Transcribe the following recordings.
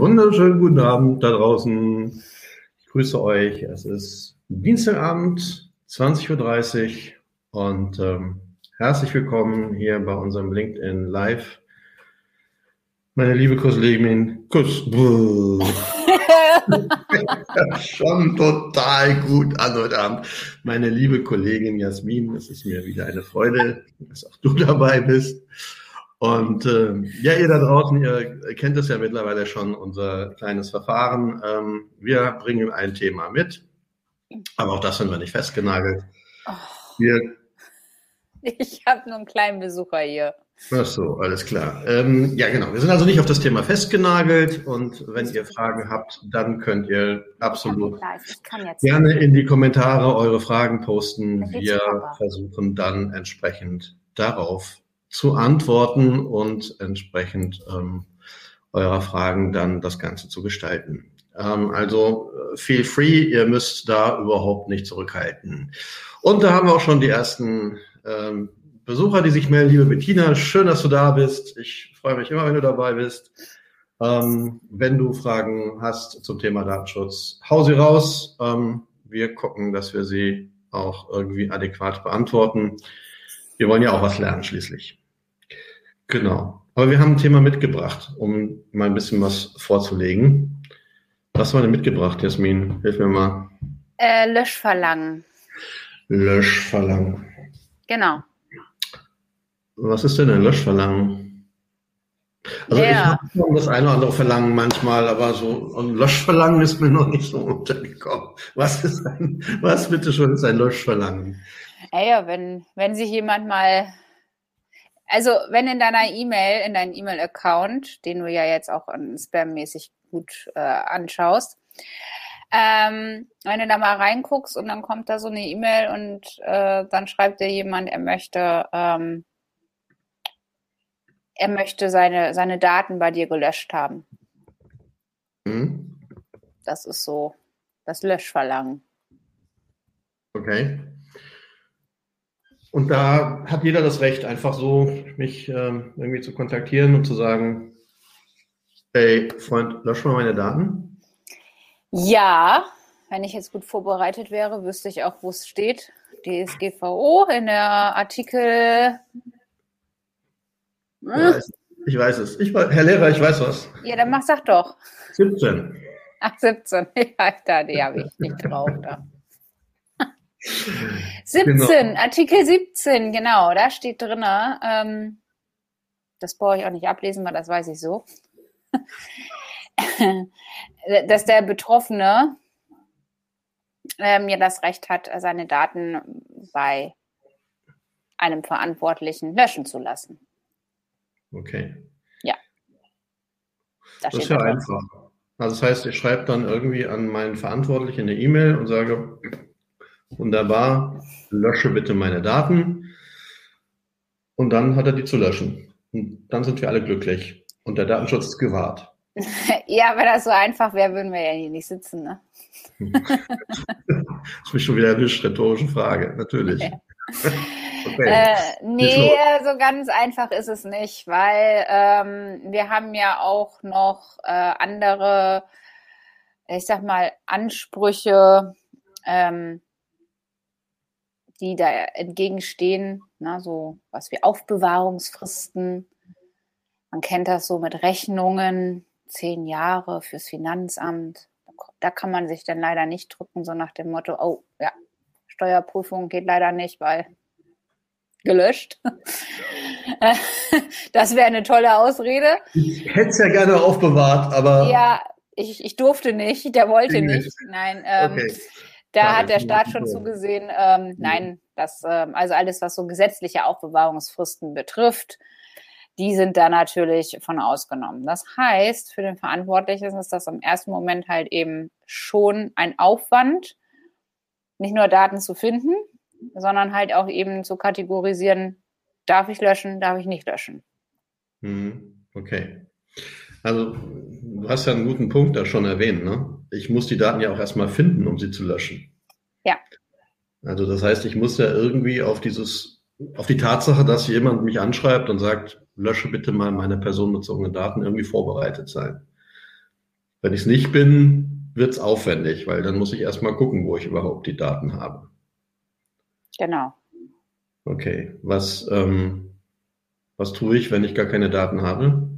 Wunderschönen guten Abend da draußen. Ich grüße euch. Es ist Dienstagabend, 20.30 Uhr und ähm, herzlich willkommen hier bei unserem LinkedIn Live. Meine liebe Kollegin, Kuss. schon total gut an heute Abend. Meine liebe Kollegin Jasmin, es ist mir wieder eine Freude, dass auch du dabei bist. Und äh, ja, ihr da draußen, ihr kennt es ja mittlerweile schon, unser kleines Verfahren. Ähm, wir bringen ein Thema mit, aber auch das sind wir nicht festgenagelt. Oh. Wir, ich habe nur einen kleinen Besucher hier. Ach so, alles klar. Ähm, ja, genau. Wir sind also nicht auf das Thema festgenagelt und wenn ihr Fragen habt, dann könnt ihr absolut gerne in die Kommentare eure Fragen posten. Wir versuchen dann entsprechend darauf zu antworten und entsprechend ähm, eurer Fragen dann das Ganze zu gestalten. Ähm, also äh, feel free, ihr müsst da überhaupt nicht zurückhalten. Und da haben wir auch schon die ersten ähm, Besucher, die sich melden. Liebe Bettina, schön, dass du da bist. Ich freue mich immer, wenn du dabei bist. Ähm, wenn du Fragen hast zum Thema Datenschutz, hau sie raus. Ähm, wir gucken, dass wir sie auch irgendwie adäquat beantworten. Wir wollen ja auch was lernen schließlich. Genau. Aber wir haben ein Thema mitgebracht, um mal ein bisschen was vorzulegen. Was war denn mitgebracht, Jasmin? Hilf mir mal. Äh, Löschverlangen. Löschverlangen. Genau. Was ist denn ein Löschverlangen? Also ja. ich habe schon das eine oder andere Verlangen manchmal, aber so ein Löschverlangen ist mir noch nicht so untergekommen. Was ist ein, was bitte schon ist ein Löschverlangen? Ja, wenn, wenn sich jemand mal also, wenn in deiner E-Mail, in deinem E-Mail-Account, den du ja jetzt auch spammäßig gut äh, anschaust, ähm, wenn du da mal reinguckst und dann kommt da so eine E-Mail und äh, dann schreibt dir jemand, er möchte, ähm, er möchte seine, seine Daten bei dir gelöscht haben. Mhm. Das ist so das Löschverlangen. Okay. Und da hat jeder das Recht, einfach so mich ähm, irgendwie zu kontaktieren und zu sagen, hey Freund, lösch mal meine Daten. Ja, wenn ich jetzt gut vorbereitet wäre, wüsste ich auch, wo es steht. DSGVO in der Artikel. Ja, ich weiß es. Ich, Herr Lehrer, ich weiß was. Ja, dann mach, sag doch. 17. Ach, 17. Ja, da, die habe ich nicht drauf. Da. 17, genau. Artikel 17, genau, da steht drin, ähm, das brauche ich auch nicht ablesen, weil das weiß ich so, dass der Betroffene ähm, ja das Recht hat, seine Daten bei einem Verantwortlichen löschen zu lassen. Okay. Ja. Das, das ist ja einfach. Also das heißt, ich schreibe dann irgendwie an meinen Verantwortlichen eine E-Mail und sage, Wunderbar. Lösche bitte meine Daten. Und dann hat er die zu löschen. Und dann sind wir alle glücklich. Und der Datenschutz ist gewahrt. Ja, wenn das so einfach wäre, würden wir ja hier nicht sitzen. Ne? das ist mich schon wieder eine rhetorische Frage, natürlich. Okay. Äh, nee, so ganz einfach ist es nicht, weil ähm, wir haben ja auch noch äh, andere, ich sag mal, Ansprüche, ähm, die da entgegenstehen, na, so was wie Aufbewahrungsfristen. Man kennt das so mit Rechnungen, zehn Jahre fürs Finanzamt. Da kann man sich dann leider nicht drücken, so nach dem Motto, oh ja, Steuerprüfung geht leider nicht, weil gelöscht. das wäre eine tolle Ausrede. Ich hätte es ja gerne aufbewahrt, aber. Ja, ich, ich durfte nicht, der wollte nicht. Nein, ähm, okay. Da ja, hat der Staat schon zugesehen, ähm, nein, das, ähm, also alles, was so gesetzliche Aufbewahrungsfristen betrifft, die sind da natürlich von ausgenommen. Das heißt, für den Verantwortlichen ist das im ersten Moment halt eben schon ein Aufwand, nicht nur Daten zu finden, sondern halt auch eben zu kategorisieren, darf ich löschen, darf ich nicht löschen. Mhm. Okay. Also, du hast ja einen guten Punkt da schon erwähnt, ne? Ich muss die Daten ja auch erstmal finden, um sie zu löschen. Ja. Also, das heißt, ich muss ja irgendwie auf dieses, auf die Tatsache, dass jemand mich anschreibt und sagt, lösche bitte mal meine personenbezogenen Daten, irgendwie vorbereitet sein. Wenn ich es nicht bin, wird es aufwendig, weil dann muss ich erstmal gucken, wo ich überhaupt die Daten habe. Genau. Okay, was, ähm, was tue ich, wenn ich gar keine Daten habe?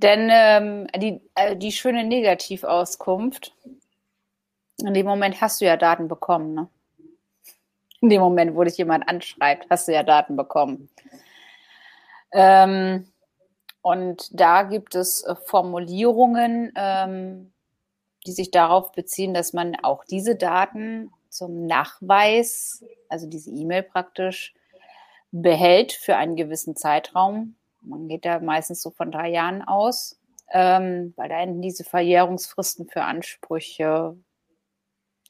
Denn ähm, die, äh, die schöne Negativauskunft, in dem Moment hast du ja Daten bekommen. Ne? In dem Moment, wo dich jemand anschreibt, hast du ja Daten bekommen. Ähm, und da gibt es äh, Formulierungen, ähm, die sich darauf beziehen, dass man auch diese Daten zum Nachweis, also diese E-Mail praktisch, behält für einen gewissen Zeitraum. Man geht da meistens so von drei Jahren aus, ähm, weil da enden diese Verjährungsfristen für Ansprüche.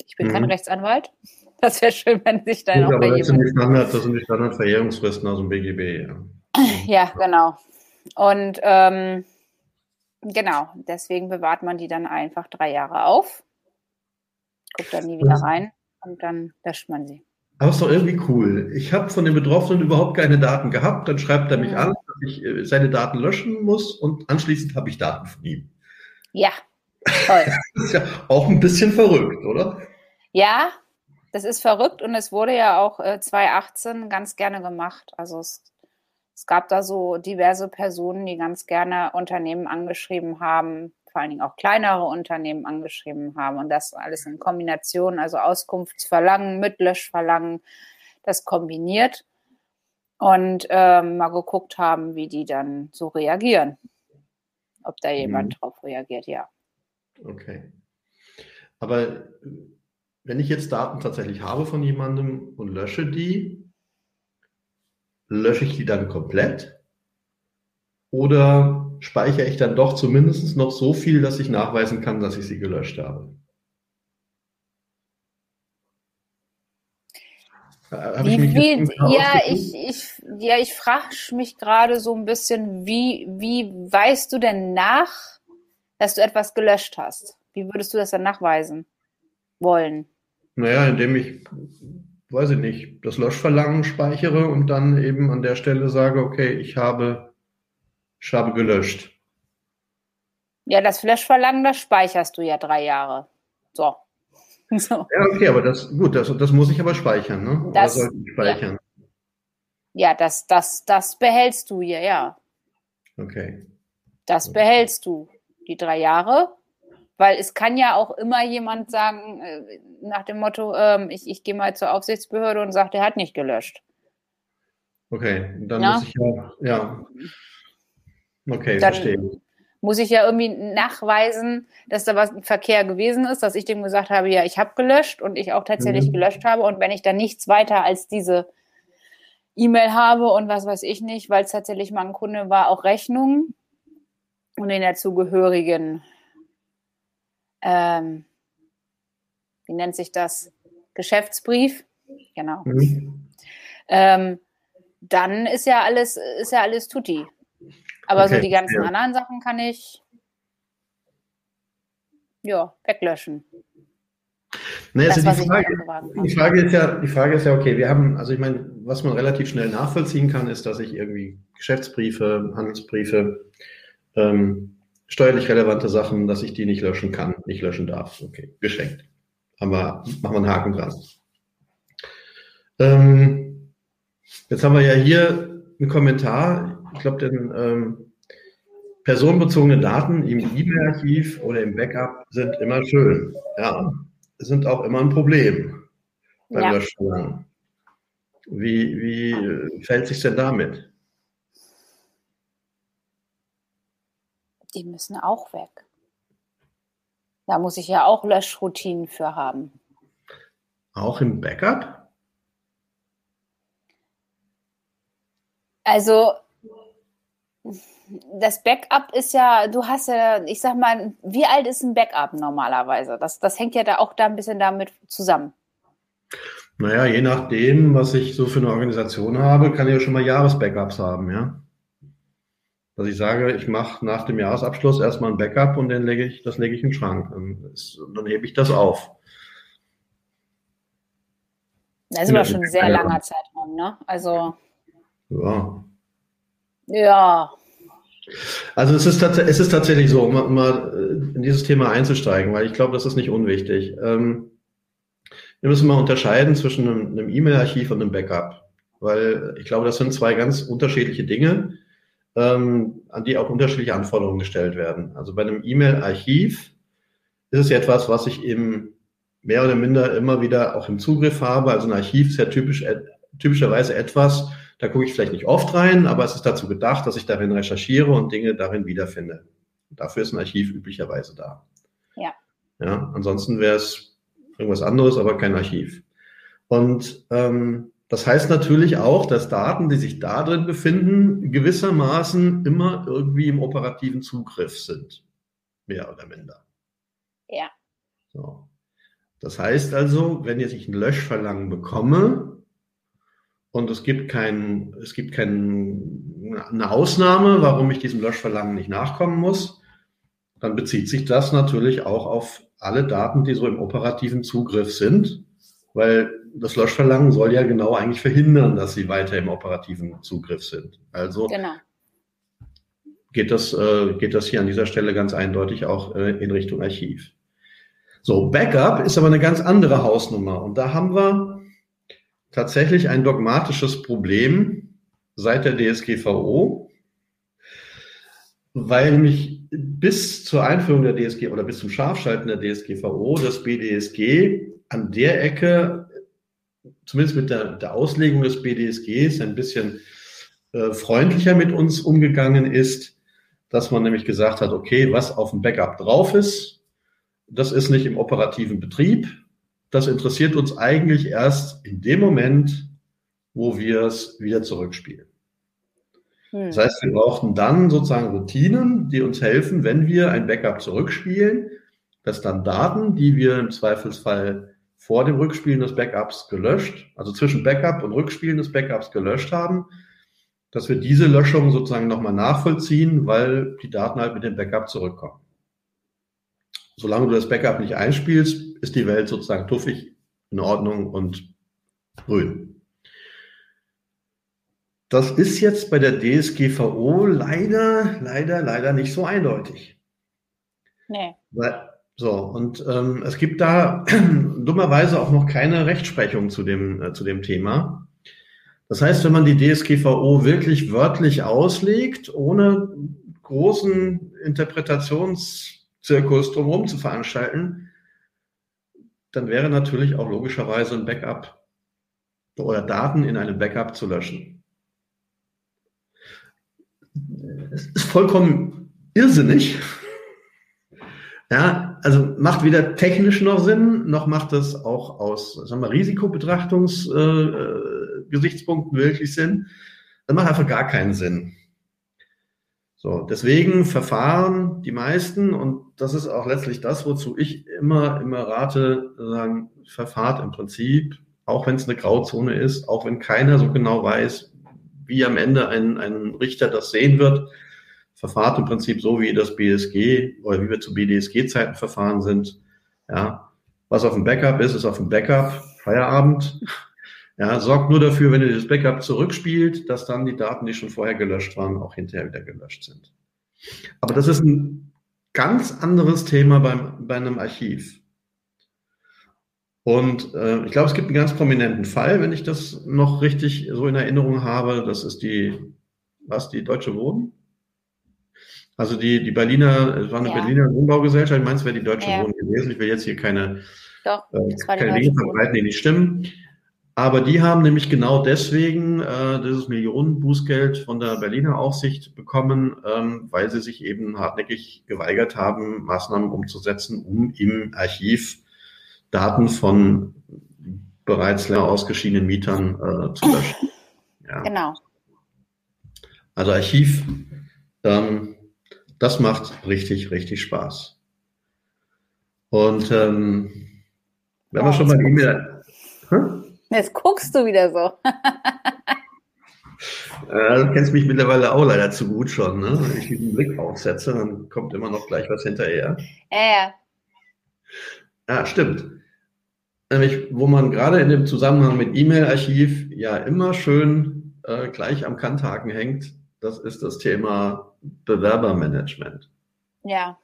Ich bin mhm. kein Rechtsanwalt. Das wäre schön, wenn sich da noch bei das sind, die Standard, das sind die Standardverjährungsfristen aus dem BGB. Ja, ja genau. Und ähm, genau, deswegen bewahrt man die dann einfach drei Jahre auf, guckt dann nie wieder rein und dann löscht man sie. Aber ist doch irgendwie cool. Ich habe von dem Betroffenen überhaupt keine Daten gehabt. Dann schreibt er mich mhm. an, dass ich äh, seine Daten löschen muss und anschließend habe ich Daten von ihm. Ja, toll. das ist ja auch ein bisschen verrückt, oder? Ja, das ist verrückt und es wurde ja auch äh, 2018 ganz gerne gemacht. Also es, es gab da so diverse Personen, die ganz gerne Unternehmen angeschrieben haben, vor allen Dingen auch kleinere Unternehmen angeschrieben haben und das alles in Kombination, also Auskunftsverlangen mit Löschverlangen, das kombiniert und ähm, mal geguckt haben, wie die dann so reagieren. Ob da jemand mhm. drauf reagiert, ja. Okay. Aber wenn ich jetzt Daten tatsächlich habe von jemandem und lösche die, lösche ich die dann komplett? Oder speichere ich dann doch zumindest noch so viel, dass ich nachweisen kann, dass ich sie gelöscht habe. Hab wie ich viel, ja, ich, ich, ja, ich frage mich gerade so ein bisschen, wie, wie weißt du denn nach, dass du etwas gelöscht hast? Wie würdest du das dann nachweisen wollen? Naja, indem ich, weiß ich nicht, das Löschverlangen speichere und dann eben an der Stelle sage, okay, ich habe ich habe gelöscht. Ja, das Flash-Verlangen, das speicherst du ja drei Jahre. So. so. Ja, okay, aber das, gut, das, das muss ich aber speichern, ne? Das, Oder sollte ich speichern? Ja, ja das, das, das behältst du hier, ja. Okay. Das behältst du, die drei Jahre. Weil es kann ja auch immer jemand sagen, äh, nach dem Motto, ähm, ich, ich gehe mal zur Aufsichtsbehörde und sagt, er hat nicht gelöscht. Okay, dann ja? muss ich ja, ja. Okay, dann verstehe. Muss ich ja irgendwie nachweisen, dass da was Verkehr gewesen ist, dass ich dem gesagt habe, ja, ich habe gelöscht und ich auch tatsächlich mhm. gelöscht habe. Und wenn ich dann nichts weiter als diese E-Mail habe und was weiß ich nicht, weil es tatsächlich mal ein Kunde war, auch Rechnungen und den dazugehörigen, ähm, wie nennt sich das? Geschäftsbrief. Genau. Mhm. Ähm, dann ist ja alles, ist ja alles tutti. Aber okay. so die ganzen ja. anderen Sachen kann ich ja, weglöschen. Naja, also die, Frage, die, Frage, ist ja, die Frage ist ja, okay, wir haben, also ich meine, was man relativ schnell nachvollziehen kann, ist, dass ich irgendwie Geschäftsbriefe, Handelsbriefe, ähm, steuerlich relevante Sachen, dass ich die nicht löschen kann, nicht löschen darf. Okay, geschenkt. Aber machen wir einen Haken dran. Ähm, jetzt haben wir ja hier einen Kommentar ich glaube, denn ähm, personenbezogene Daten im E-Mail-Archiv oder im Backup sind immer schön. Ja, sind auch immer ein Problem beim ja. Löschen. Wie, wie fällt sich denn damit? Die müssen auch weg. Da muss ich ja auch Löschroutinen für haben. Auch im Backup? Also das Backup ist ja, du hast ja, ich sag mal, wie alt ist ein Backup normalerweise? Das, das hängt ja da auch da ein bisschen damit zusammen. Naja, je nachdem, was ich so für eine Organisation habe, kann ich ja schon mal Jahresbackups haben, ja. Dass ich sage, ich mache nach dem Jahresabschluss erstmal ein Backup und dann lege ich, das lege ich im Schrank. Dann, ist, dann hebe ich das auf. Das ist aber schon ein sehr langer Zeitraum, ne? Also. Ja. Ja. Also es ist, es ist tatsächlich so, um mal in dieses Thema einzusteigen, weil ich glaube, das ist nicht unwichtig. Ähm, wir müssen mal unterscheiden zwischen einem E-Mail-Archiv und einem Backup, weil ich glaube, das sind zwei ganz unterschiedliche Dinge, ähm, an die auch unterschiedliche Anforderungen gestellt werden. Also bei einem E-Mail-Archiv ist es etwas, was ich im mehr oder minder immer wieder auch im Zugriff habe. Also ein Archiv ist ja typisch, äh, typischerweise etwas, da gucke ich vielleicht nicht oft rein, aber es ist dazu gedacht, dass ich darin recherchiere und Dinge darin wiederfinde. Dafür ist ein Archiv üblicherweise da. Ja. Ja, ansonsten wäre es irgendwas anderes, aber kein Archiv. Und ähm, das heißt natürlich auch, dass Daten, die sich da drin befinden, gewissermaßen immer irgendwie im operativen Zugriff sind. Mehr oder minder. Ja. So. Das heißt also, wenn jetzt ich ein Löschverlangen bekomme und es gibt kein, es gibt kein, eine Ausnahme, warum ich diesem Löschverlangen nicht nachkommen muss, dann bezieht sich das natürlich auch auf alle Daten, die so im operativen Zugriff sind, weil das Löschverlangen soll ja genau eigentlich verhindern, dass sie weiter im operativen Zugriff sind. Also genau. geht, das, äh, geht das hier an dieser Stelle ganz eindeutig auch äh, in Richtung Archiv. So, Backup ist aber eine ganz andere Hausnummer. Und da haben wir tatsächlich ein dogmatisches Problem seit der DSGVO, weil nämlich bis zur Einführung der DSG oder bis zum Scharfschalten der DSGVO das BDSG an der Ecke, zumindest mit der, der Auslegung des BDSGs, ein bisschen äh, freundlicher mit uns umgegangen ist, dass man nämlich gesagt hat, okay, was auf dem Backup drauf ist, das ist nicht im operativen Betrieb. Das interessiert uns eigentlich erst in dem Moment, wo wir es wieder zurückspielen. Hm. Das heißt, wir brauchten dann sozusagen Routinen, die uns helfen, wenn wir ein Backup zurückspielen, dass dann Daten, die wir im Zweifelsfall vor dem Rückspielen des Backups gelöscht, also zwischen Backup und Rückspielen des Backups gelöscht haben, dass wir diese Löschung sozusagen nochmal nachvollziehen, weil die Daten halt mit dem Backup zurückkommen solange du das Backup nicht einspielst, ist die Welt sozusagen tuffig, in Ordnung und grün. Das ist jetzt bei der DSGVO leider, leider, leider nicht so eindeutig. Nee. Weil, so, und ähm, es gibt da dummerweise auch noch keine Rechtsprechung zu dem, äh, zu dem Thema. Das heißt, wenn man die DSGVO wirklich wörtlich auslegt, ohne großen Interpretations- Zirkus drumherum zu veranstalten, dann wäre natürlich auch logischerweise ein Backup oder Daten in einem Backup zu löschen. Es ist vollkommen irrsinnig. Ja, also macht weder technisch noch Sinn, noch macht es auch aus sagen wir, Risikobetrachtungsgesichtspunkten äh, wirklich Sinn. Das macht einfach gar keinen Sinn. So, deswegen verfahren die meisten, und das ist auch letztlich das, wozu ich immer, immer rate, sagen, verfahrt im Prinzip, auch wenn es eine Grauzone ist, auch wenn keiner so genau weiß, wie am Ende ein, ein Richter das sehen wird, verfahrt im Prinzip so, wie das BSG oder wie wir zu BDSG-Zeiten verfahren sind. Ja, was auf dem Backup ist, ist auf dem Backup, Feierabend. Ja, sorgt nur dafür, wenn ihr das Backup zurückspielt, dass dann die Daten, die schon vorher gelöscht waren, auch hinterher wieder gelöscht sind. Aber das ist ein ganz anderes Thema beim, bei einem Archiv. Und äh, ich glaube, es gibt einen ganz prominenten Fall, wenn ich das noch richtig so in Erinnerung habe. Das ist die, was, die Deutsche Wohnen? Also die, die Berliner, es war eine ja. Berliner Wohnbaugesellschaft, ich meine, es wäre die Deutsche ja. Wohnen gewesen. Ich will jetzt hier keine, Doch, äh, keine Dinge verbreiten, die nicht stimmen. Aber die haben nämlich genau deswegen äh, dieses Millionenbußgeld von der Berliner Aufsicht bekommen, ähm, weil sie sich eben hartnäckig geweigert haben, Maßnahmen umzusetzen, um im Archiv Daten von bereits länger ausgeschiedenen Mietern äh, zu löschen. Ja. Genau. Also Archiv, ähm, das macht richtig, richtig Spaß. Und ähm, wenn wir schon mal E-Mail... Jetzt guckst du wieder so. Äh, du kennst mich mittlerweile auch leider zu gut schon. Ne? Wenn ich diesen Blick aufsetze, dann kommt immer noch gleich was hinterher. Ja, ja. Ja, stimmt. Nämlich, wo man gerade in dem Zusammenhang mit E-Mail-Archiv ja immer schön äh, gleich am Kanthaken hängt, das ist das Thema Bewerbermanagement. Ja.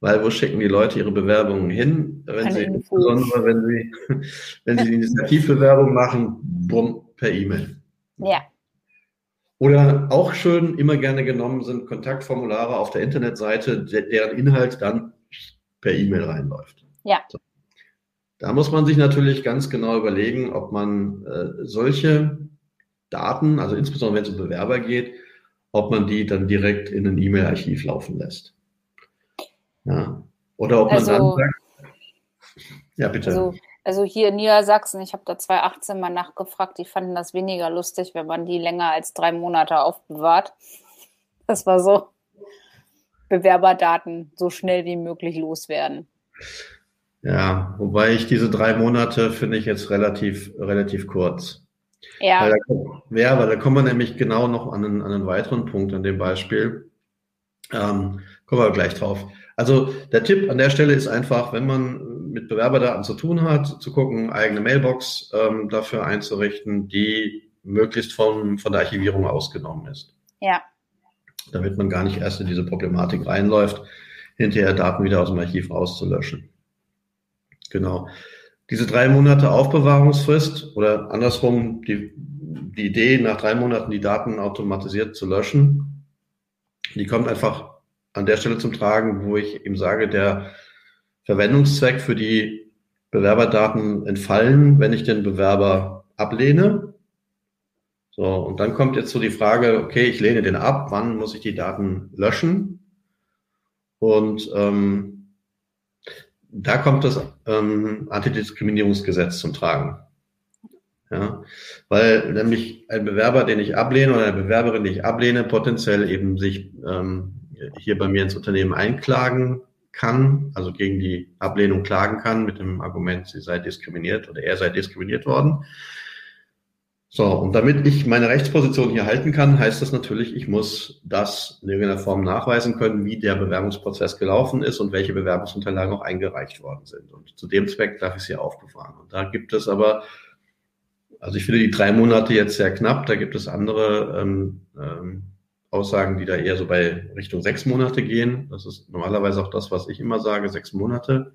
Weil wo schicken die Leute ihre Bewerbungen hin? Wenn sie, insbesondere wenn sie, wenn sie die Initiativbewerbung machen, bumm, per E-Mail. Ja. Oder auch schön, immer gerne genommen sind Kontaktformulare auf der Internetseite, deren Inhalt dann per E-Mail reinläuft. Ja. So. Da muss man sich natürlich ganz genau überlegen, ob man äh, solche Daten, also insbesondere wenn es um Bewerber geht, ob man die dann direkt in ein E-Mail-Archiv laufen lässt. Ja. Oder ob man also, dann sagt, ja, bitte. Also, also hier in Niedersachsen, ich habe da 2018 mal nachgefragt, die fanden das weniger lustig, wenn man die länger als drei Monate aufbewahrt. Das war so, Bewerberdaten so schnell wie möglich loswerden. Ja, wobei ich diese drei Monate finde ich jetzt relativ, relativ kurz. Ja. Weil da, ja, weil da kommen wir nämlich genau noch an einen, an einen weiteren Punkt an dem Beispiel. Ähm, kommen wir gleich drauf. Also der Tipp an der Stelle ist einfach, wenn man mit Bewerberdaten zu tun hat, zu gucken, eigene Mailbox ähm, dafür einzurichten, die möglichst von, von der Archivierung ausgenommen ist. Ja. Damit man gar nicht erst in diese Problematik reinläuft, hinterher Daten wieder aus dem Archiv rauszulöschen. Genau. Diese drei Monate Aufbewahrungsfrist oder andersrum die, die Idee, nach drei Monaten die Daten automatisiert zu löschen, die kommt einfach an der Stelle zum Tragen, wo ich eben sage, der Verwendungszweck für die Bewerberdaten entfallen, wenn ich den Bewerber ablehne. So, und dann kommt jetzt so die Frage, okay, ich lehne den ab, wann muss ich die Daten löschen? Und ähm, da kommt das ähm, Antidiskriminierungsgesetz zum Tragen. Ja, weil nämlich ein Bewerber, den ich ablehne oder eine Bewerberin, die ich ablehne, potenziell eben sich ähm, hier bei mir ins Unternehmen einklagen kann, also gegen die Ablehnung klagen kann mit dem Argument, sie sei diskriminiert oder er sei diskriminiert worden. So, und damit ich meine Rechtsposition hier halten kann, heißt das natürlich, ich muss das in irgendeiner Form nachweisen können, wie der Bewerbungsprozess gelaufen ist und welche Bewerbungsunterlagen auch eingereicht worden sind. Und zu dem Zweck darf ich sie aufbewahren. Und da gibt es aber, also ich finde die drei Monate jetzt sehr knapp, da gibt es andere ähm, ähm, Aussagen, die da eher so bei Richtung sechs Monate gehen. Das ist normalerweise auch das, was ich immer sage, sechs Monate.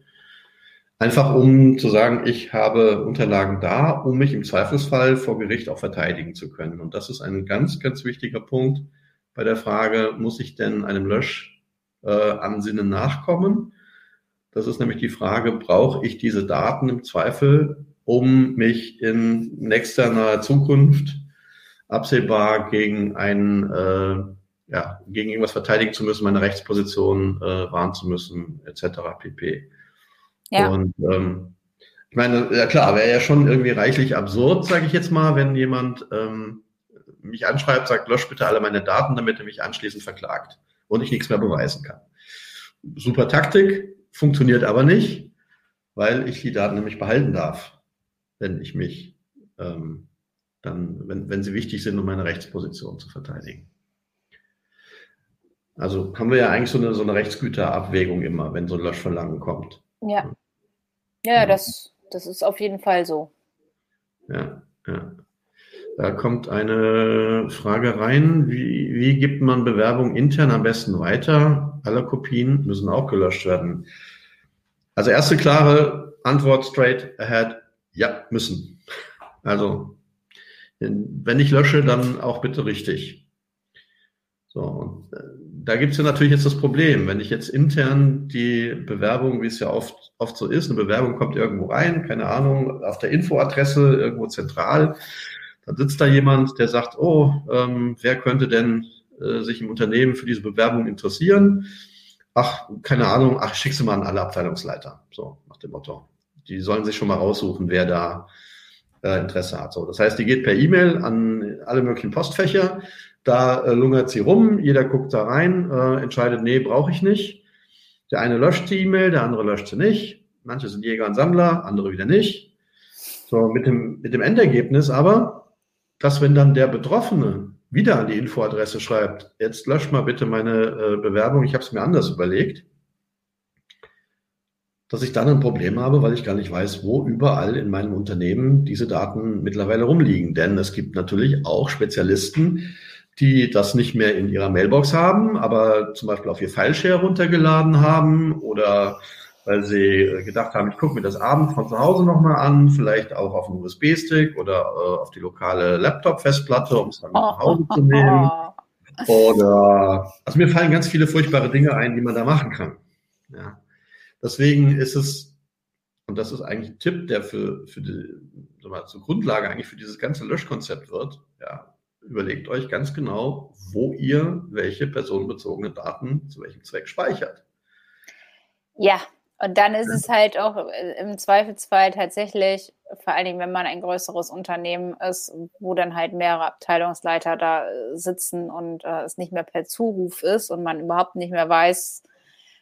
Einfach um zu sagen, ich habe Unterlagen da, um mich im Zweifelsfall vor Gericht auch verteidigen zu können. Und das ist ein ganz, ganz wichtiger Punkt bei der Frage, muss ich denn einem Löschansinnen äh, nachkommen? Das ist nämlich die Frage, brauche ich diese Daten im Zweifel, um mich in nächster naher Zukunft absehbar gegen ein, äh, ja, gegen irgendwas verteidigen zu müssen, meine Rechtsposition äh, wahren zu müssen, etc. pp. Ja. Und ähm, ich meine, ja klar, wäre ja schon irgendwie reichlich absurd, sage ich jetzt mal, wenn jemand ähm, mich anschreibt, sagt, lösch bitte alle meine Daten, damit er mich anschließend verklagt und ich nichts mehr beweisen kann. Super Taktik, funktioniert aber nicht, weil ich die Daten nämlich behalten darf, wenn ich mich ähm, dann, wenn, wenn sie wichtig sind, um meine Rechtsposition zu verteidigen. Also haben wir ja eigentlich so eine, so eine Rechtsgüterabwägung immer, wenn so ein Löschverlangen kommt. Ja. Ja, das, das ist auf jeden Fall so. Ja, ja. Da kommt eine Frage rein. Wie, wie gibt man Bewerbung intern am besten weiter? Alle Kopien müssen auch gelöscht werden. Also erste klare Antwort straight ahead. Ja, müssen. Also, wenn ich lösche, dann auch bitte richtig. So, und äh, da gibt es ja natürlich jetzt das Problem, wenn ich jetzt intern die Bewerbung, wie es ja oft, oft so ist, eine Bewerbung kommt irgendwo rein, keine Ahnung, auf der Infoadresse, irgendwo zentral, dann sitzt da jemand, der sagt, oh, ähm, wer könnte denn äh, sich im Unternehmen für diese Bewerbung interessieren? Ach, keine Ahnung, ach, schick sie mal an alle Abteilungsleiter, so nach dem Motto. Die sollen sich schon mal raussuchen, wer da äh, Interesse hat. So, das heißt, die geht per E-Mail an alle möglichen Postfächer da äh, lungert sie rum, jeder guckt da rein, äh, entscheidet, nee, brauche ich nicht. Der eine löscht die E-Mail, der andere löscht sie nicht. Manche sind Jäger und Sammler, andere wieder nicht. So, mit dem, mit dem Endergebnis aber, dass wenn dann der Betroffene wieder an die Infoadresse schreibt, jetzt löscht mal bitte meine äh, Bewerbung, ich habe es mir anders überlegt, dass ich dann ein Problem habe, weil ich gar nicht weiß, wo überall in meinem Unternehmen diese Daten mittlerweile rumliegen. Denn es gibt natürlich auch Spezialisten, die das nicht mehr in ihrer Mailbox haben, aber zum Beispiel auf ihr Fileshare runtergeladen haben oder weil sie gedacht haben, ich gucke mir das abends von zu Hause nochmal an, vielleicht auch auf einen USB-Stick oder äh, auf die lokale Laptop-Festplatte, um es dann nach Hause zu nehmen. Oder, also mir fallen ganz viele furchtbare Dinge ein, die man da machen kann. Ja. Deswegen ist es, und das ist eigentlich ein Tipp, der für, für die, mal, zur Grundlage eigentlich für dieses ganze Löschkonzept wird, ja, überlegt euch ganz genau, wo ihr welche personenbezogene Daten zu welchem Zweck speichert. Ja, und dann ist es halt auch äh, im Zweifelsfall tatsächlich, vor allen Dingen, wenn man ein größeres Unternehmen ist, wo dann halt mehrere Abteilungsleiter da äh, sitzen und äh, es nicht mehr per Zuruf ist und man überhaupt nicht mehr weiß,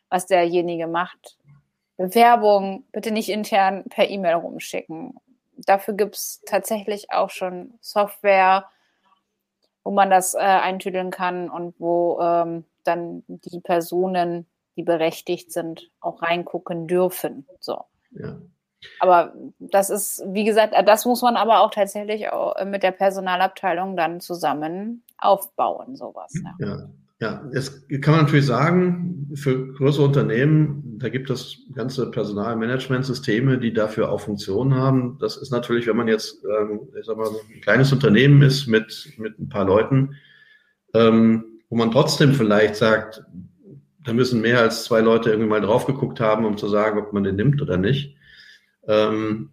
was derjenige macht. Bewerbung bitte nicht intern per E-Mail rumschicken. Dafür gibt es tatsächlich auch schon Software, wo man das äh, eintüdeln kann und wo ähm, dann die Personen die berechtigt sind, auch reingucken dürfen. So. Ja. Aber das ist, wie gesagt, das muss man aber auch tatsächlich auch mit der Personalabteilung dann zusammen aufbauen, sowas. Ja. ja. Ja, jetzt kann man natürlich sagen, für größere Unternehmen, da gibt es ganze Personalmanagementsysteme, die dafür auch Funktionen haben. Das ist natürlich, wenn man jetzt, ähm, ich sag mal, ein kleines Unternehmen ist mit, mit ein paar Leuten, ähm, wo man trotzdem vielleicht sagt, da müssen mehr als zwei Leute irgendwie mal drauf geguckt haben, um zu sagen, ob man den nimmt oder nicht. Ähm,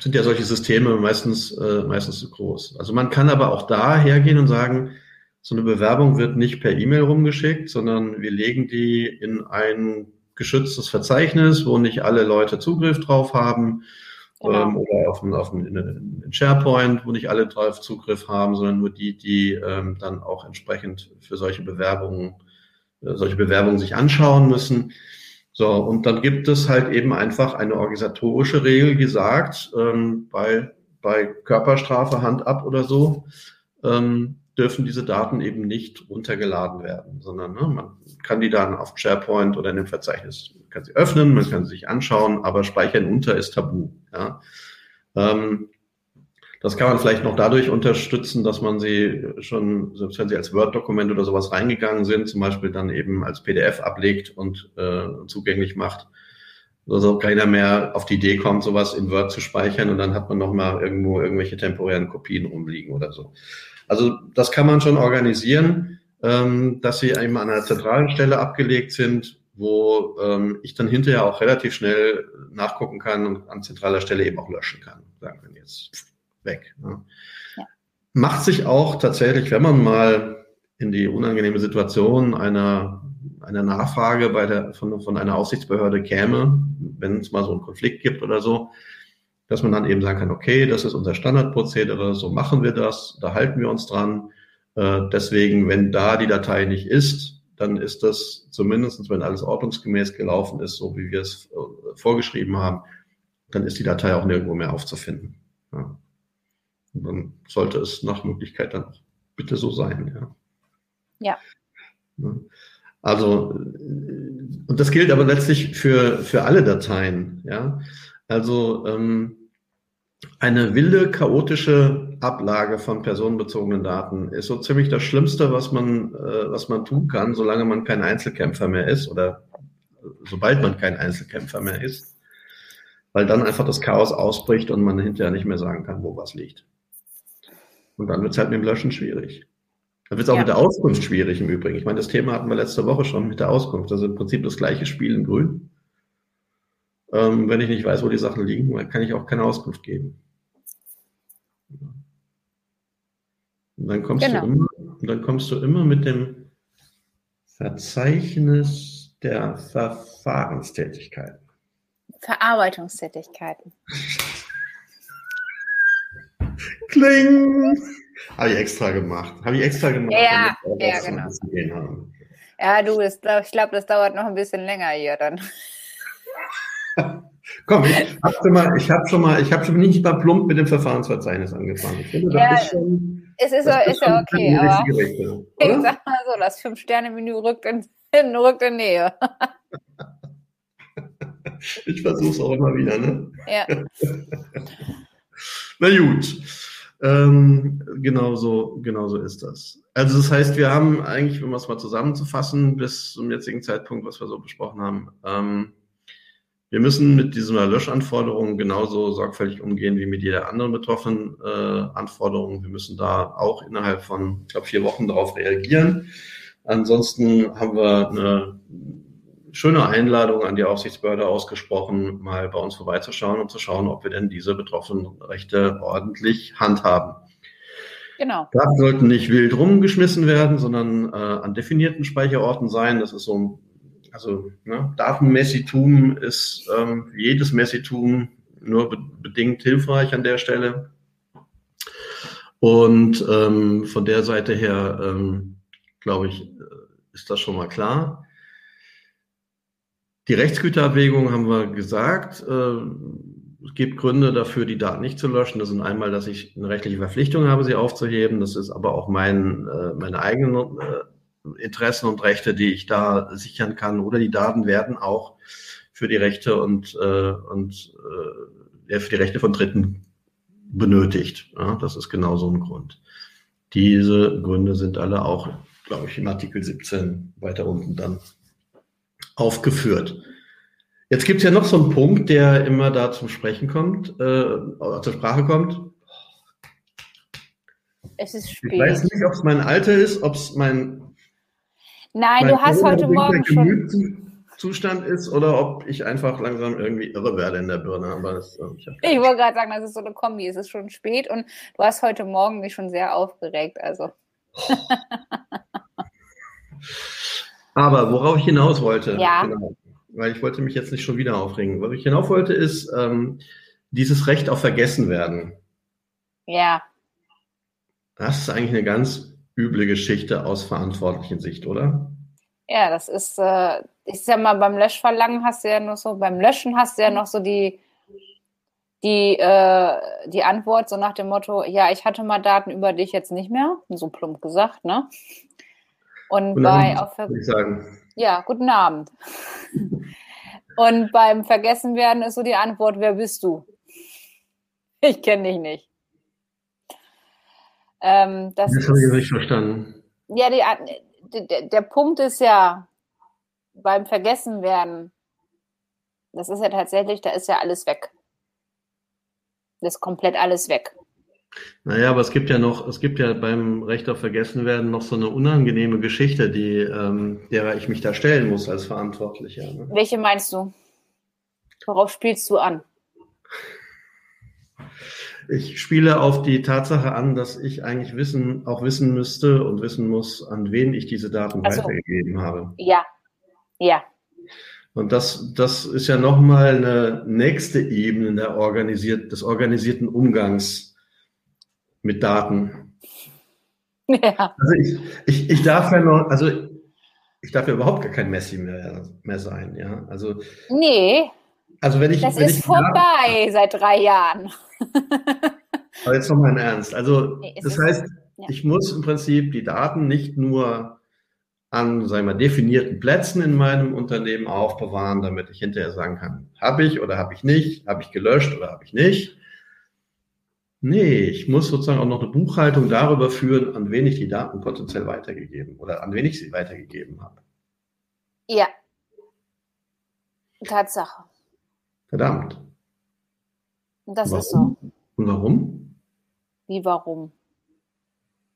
sind ja solche Systeme meistens, äh, meistens zu groß. Also man kann aber auch da hergehen und sagen, so eine Bewerbung wird nicht per E-Mail rumgeschickt, sondern wir legen die in ein geschütztes Verzeichnis, wo nicht alle Leute Zugriff drauf haben. Genau. Ähm, oder auf, auf einen, SharePoint, wo nicht alle drauf Zugriff haben, sondern nur die, die ähm, dann auch entsprechend für solche Bewerbungen äh, solche Bewerbungen sich anschauen müssen. So, und dann gibt es halt eben einfach eine organisatorische Regel, die sagt, ähm, bei, bei Körperstrafe, Hand ab oder so, ähm, dürfen diese Daten eben nicht runtergeladen werden, sondern ne, man kann die dann auf SharePoint oder in dem Verzeichnis, man kann sie öffnen, man kann sie sich anschauen, aber Speichern unter ist tabu. Ja. Ähm, das kann man vielleicht noch dadurch unterstützen, dass man sie schon, selbst wenn sie als Word-Dokument oder sowas reingegangen sind, zum Beispiel dann eben als PDF ablegt und äh, zugänglich macht. Also keiner mehr auf die Idee kommt, sowas in Word zu speichern und dann hat man nochmal irgendwo irgendwelche temporären Kopien rumliegen oder so. Also das kann man schon organisieren, ähm, dass sie eben an einer zentralen Stelle abgelegt sind, wo ähm, ich dann hinterher auch relativ schnell nachgucken kann und an zentraler Stelle eben auch löschen kann. Sagen wir jetzt weg. Ne? Ja. Macht sich auch tatsächlich, wenn man mal in die unangenehme Situation einer, einer Nachfrage bei der, von, von einer Aufsichtsbehörde käme, wenn es mal so einen Konflikt gibt oder so, dass man dann eben sagen kann, okay, das ist unser Standardprozedere, so machen wir das, da halten wir uns dran. Äh, deswegen, wenn da die Datei nicht ist, dann ist das zumindest, wenn alles ordnungsgemäß gelaufen ist, so wie wir es äh, vorgeschrieben haben, dann ist die Datei auch nirgendwo mehr aufzufinden. Ja. Und dann sollte es nach Möglichkeit dann auch bitte so sein. Ja. ja. Also, und das gilt aber letztlich für, für alle Dateien. Ja. Also ähm, eine wilde, chaotische Ablage von personenbezogenen Daten ist so ziemlich das Schlimmste, was man, äh, was man tun kann, solange man kein Einzelkämpfer mehr ist oder sobald man kein Einzelkämpfer mehr ist, weil dann einfach das Chaos ausbricht und man hinterher nicht mehr sagen kann, wo was liegt. Und dann wird es halt mit dem Löschen schwierig. Dann wird es auch ja. mit der Auskunft schwierig im Übrigen. Ich meine, das Thema hatten wir letzte Woche schon mit der Auskunft. Das ist im Prinzip das gleiche Spiel in Grün. Ähm, wenn ich nicht weiß, wo die Sachen liegen, dann kann ich auch keine Auskunft geben. Und dann kommst genau. du immer, und dann kommst du immer mit dem Verzeichnis der Verfahrenstätigkeiten. Verarbeitungstätigkeiten. Kling! Habe ich extra gemacht. Habe ich extra gemacht. Ja, ja genau. Ja, du, das, ich glaube, das dauert noch ein bisschen länger hier dann. Komm, ich habe mal, ich habe schon mal, ich habe schon nicht mal plump mit dem Verfahrensverzeichnis angefangen. Finde, ja, ist schon, es ist, ist ja okay, aber Richtung, ich sag mal so, das Fünf-Sterne-Menü rückt in, rückt in Nähe. ich versuche es auch immer wieder, ne? Ja. Na gut. Ähm, genauso, genauso ist das. Also das heißt, wir haben eigentlich, wenn wir es mal zusammenzufassen, bis zum jetzigen Zeitpunkt, was wir so besprochen haben, ähm, wir müssen mit dieser Löschanforderung genauso sorgfältig umgehen wie mit jeder anderen betroffenen äh, Anforderung. Wir müssen da auch innerhalb von, ich glaube, vier Wochen darauf reagieren. Ansonsten haben wir eine schöne Einladung an die Aufsichtsbehörde ausgesprochen, mal bei uns vorbeizuschauen und zu schauen, ob wir denn diese betroffenen Rechte ordentlich handhaben. Genau. Daten sollten nicht wild rumgeschmissen werden, sondern äh, an definierten Speicherorten sein. Das ist so, also ne, Datenmessitum ist ähm, jedes Messitum nur be bedingt hilfreich an der Stelle. Und ähm, von der Seite her, ähm, glaube ich, äh, ist das schon mal klar. Die Rechtsgüterabwägung haben wir gesagt. Äh, es gibt Gründe dafür, die Daten nicht zu löschen. Das sind einmal, dass ich eine rechtliche Verpflichtung habe, sie aufzuheben. Das ist aber auch mein, äh, meine eigenen äh, Interessen und Rechte, die ich da sichern kann. Oder die Daten werden auch für die Rechte und, und ja, für die Rechte von Dritten benötigt. Ja, das ist genau so ein Grund. Diese Gründe sind alle auch, glaube ich, im Artikel 17 weiter unten dann aufgeführt. Jetzt gibt es ja noch so einen Punkt, der immer da zum Sprechen kommt, äh, zur Sprache kommt. Es ist spät. Ich weiß nicht, ob es mein Alter ist, ob es mein. Nein, mein du hast heute Morgen schon. Zustand ist oder ob ich einfach langsam irgendwie irre werde in der Birne. Aber das, äh, ich, ich wollte gerade sagen, das ist so eine Kombi. Es ist schon spät und du hast heute Morgen mich schon sehr aufgeregt. Also. Aber worauf ich hinaus wollte, ja. genau, weil ich wollte mich jetzt nicht schon wieder aufregen. Was ich hinauf wollte, ist ähm, dieses Recht auf Vergessenwerden. Ja. Das ist eigentlich eine ganz üble Geschichte aus verantwortlichen Sicht, oder? Ja, das ist, äh, ich sag mal, beim Löschverlangen hast du ja noch so, beim Löschen hast du ja noch so die, die, äh, die Antwort so nach dem Motto, ja, ich hatte mal Daten über dich jetzt nicht mehr, so plump gesagt, ne? Und guten bei Abend, auf ich sagen. Ja, guten Abend. Und beim Vergessenwerden ist so die Antwort, wer bist du? Ich kenne dich nicht. Ähm, das das habe ich nicht verstanden. Ja, die, der, der Punkt ist ja, beim Vergessenwerden, das ist ja tatsächlich, da ist ja alles weg. Das ist komplett alles weg. Naja, aber es gibt ja noch, es gibt ja beim Recht auf Vergessenwerden noch so eine unangenehme Geschichte, die, ähm, derer ich mich da stellen muss als Verantwortlicher. Ne? Welche meinst du? Worauf spielst du an? Ich spiele auf die Tatsache an, dass ich eigentlich wissen, auch wissen müsste und wissen muss, an wen ich diese Daten so. weitergegeben habe. Ja, ja. Und das, das ist ja nochmal eine nächste Ebene der organisiert, des organisierten Umgangs mit Daten. Ja. Also ich, ich, ich darf ja noch, also ich darf ja überhaupt gar kein Messi mehr, mehr sein, ja. Also. Nee. Also wenn ich. Das wenn ist ich vorbei Daten, seit drei Jahren. aber jetzt nochmal in Ernst. Also nee, das heißt, ja. ich muss im Prinzip die Daten nicht nur an, sagen wir, definierten Plätzen in meinem Unternehmen aufbewahren, damit ich hinterher sagen kann, habe ich oder habe ich nicht, habe ich gelöscht oder habe ich nicht, Nee, ich muss sozusagen auch noch eine Buchhaltung darüber führen, an wen ich die Daten potenziell weitergegeben oder an wen ich sie weitergegeben habe. Ja. Tatsache. Verdammt. Das warum? ist so. Und warum? Wie warum?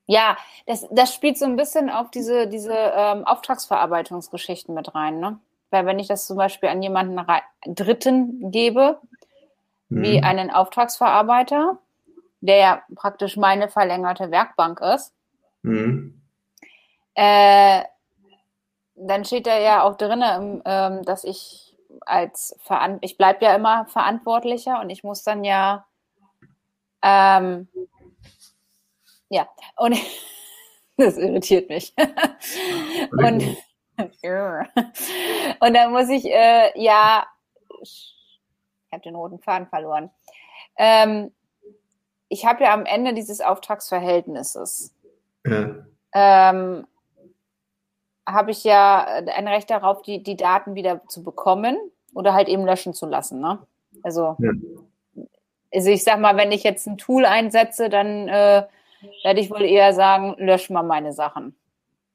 Ja, das, das spielt so ein bisschen auf diese, diese ähm, Auftragsverarbeitungsgeschichten mit rein, ne? Weil wenn ich das zum Beispiel an jemanden Dritten gebe, hm. wie mhm. einen Auftragsverarbeiter, der ja praktisch meine verlängerte Werkbank ist, mhm. äh, dann steht da ja auch drin, ähm, dass ich als Veran ich bleibe ja immer verantwortlicher und ich muss dann ja ähm, ja und das irritiert mich. Und und dann muss ich äh, ja ich habe den roten Faden verloren. Ähm, ich habe ja am Ende dieses Auftragsverhältnisses, ja. ähm, habe ich ja ein Recht darauf, die, die Daten wieder zu bekommen oder halt eben löschen zu lassen. Ne? Also ja. Also ich sag mal, wenn ich jetzt ein Tool einsetze, dann äh, werde ich wohl eher sagen, lösch mal meine Sachen.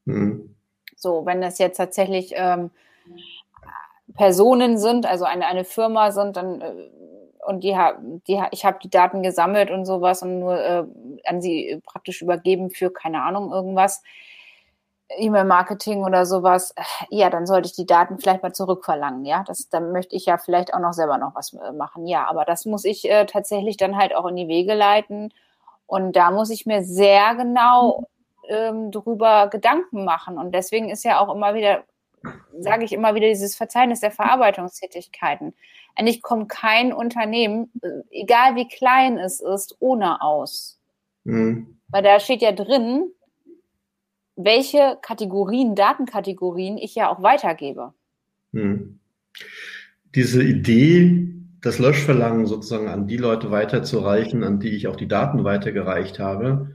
Mhm. So, wenn das jetzt tatsächlich ähm, Personen sind, also eine, eine Firma sind, dann äh, und die, die ich habe die Daten gesammelt und sowas und nur äh, an sie praktisch übergeben für keine Ahnung irgendwas, E-Mail-Marketing oder sowas, ja, dann sollte ich die Daten vielleicht mal zurückverlangen, ja. Das, dann möchte ich ja vielleicht auch noch selber noch was äh, machen, ja. Aber das muss ich äh, tatsächlich dann halt auch in die Wege leiten. Und da muss ich mir sehr genau ähm, drüber Gedanken machen. Und deswegen ist ja auch immer wieder, sage ich immer wieder, dieses Verzeichnis der Verarbeitungstätigkeiten. Eigentlich kommt kein Unternehmen, äh, egal wie klein es ist, ohne aus. Mhm. Weil da steht ja drin, welche Kategorien, Datenkategorien ich ja auch weitergebe. Hm. Diese Idee, das Löschverlangen sozusagen an die Leute weiterzureichen, an die ich auch die Daten weitergereicht habe,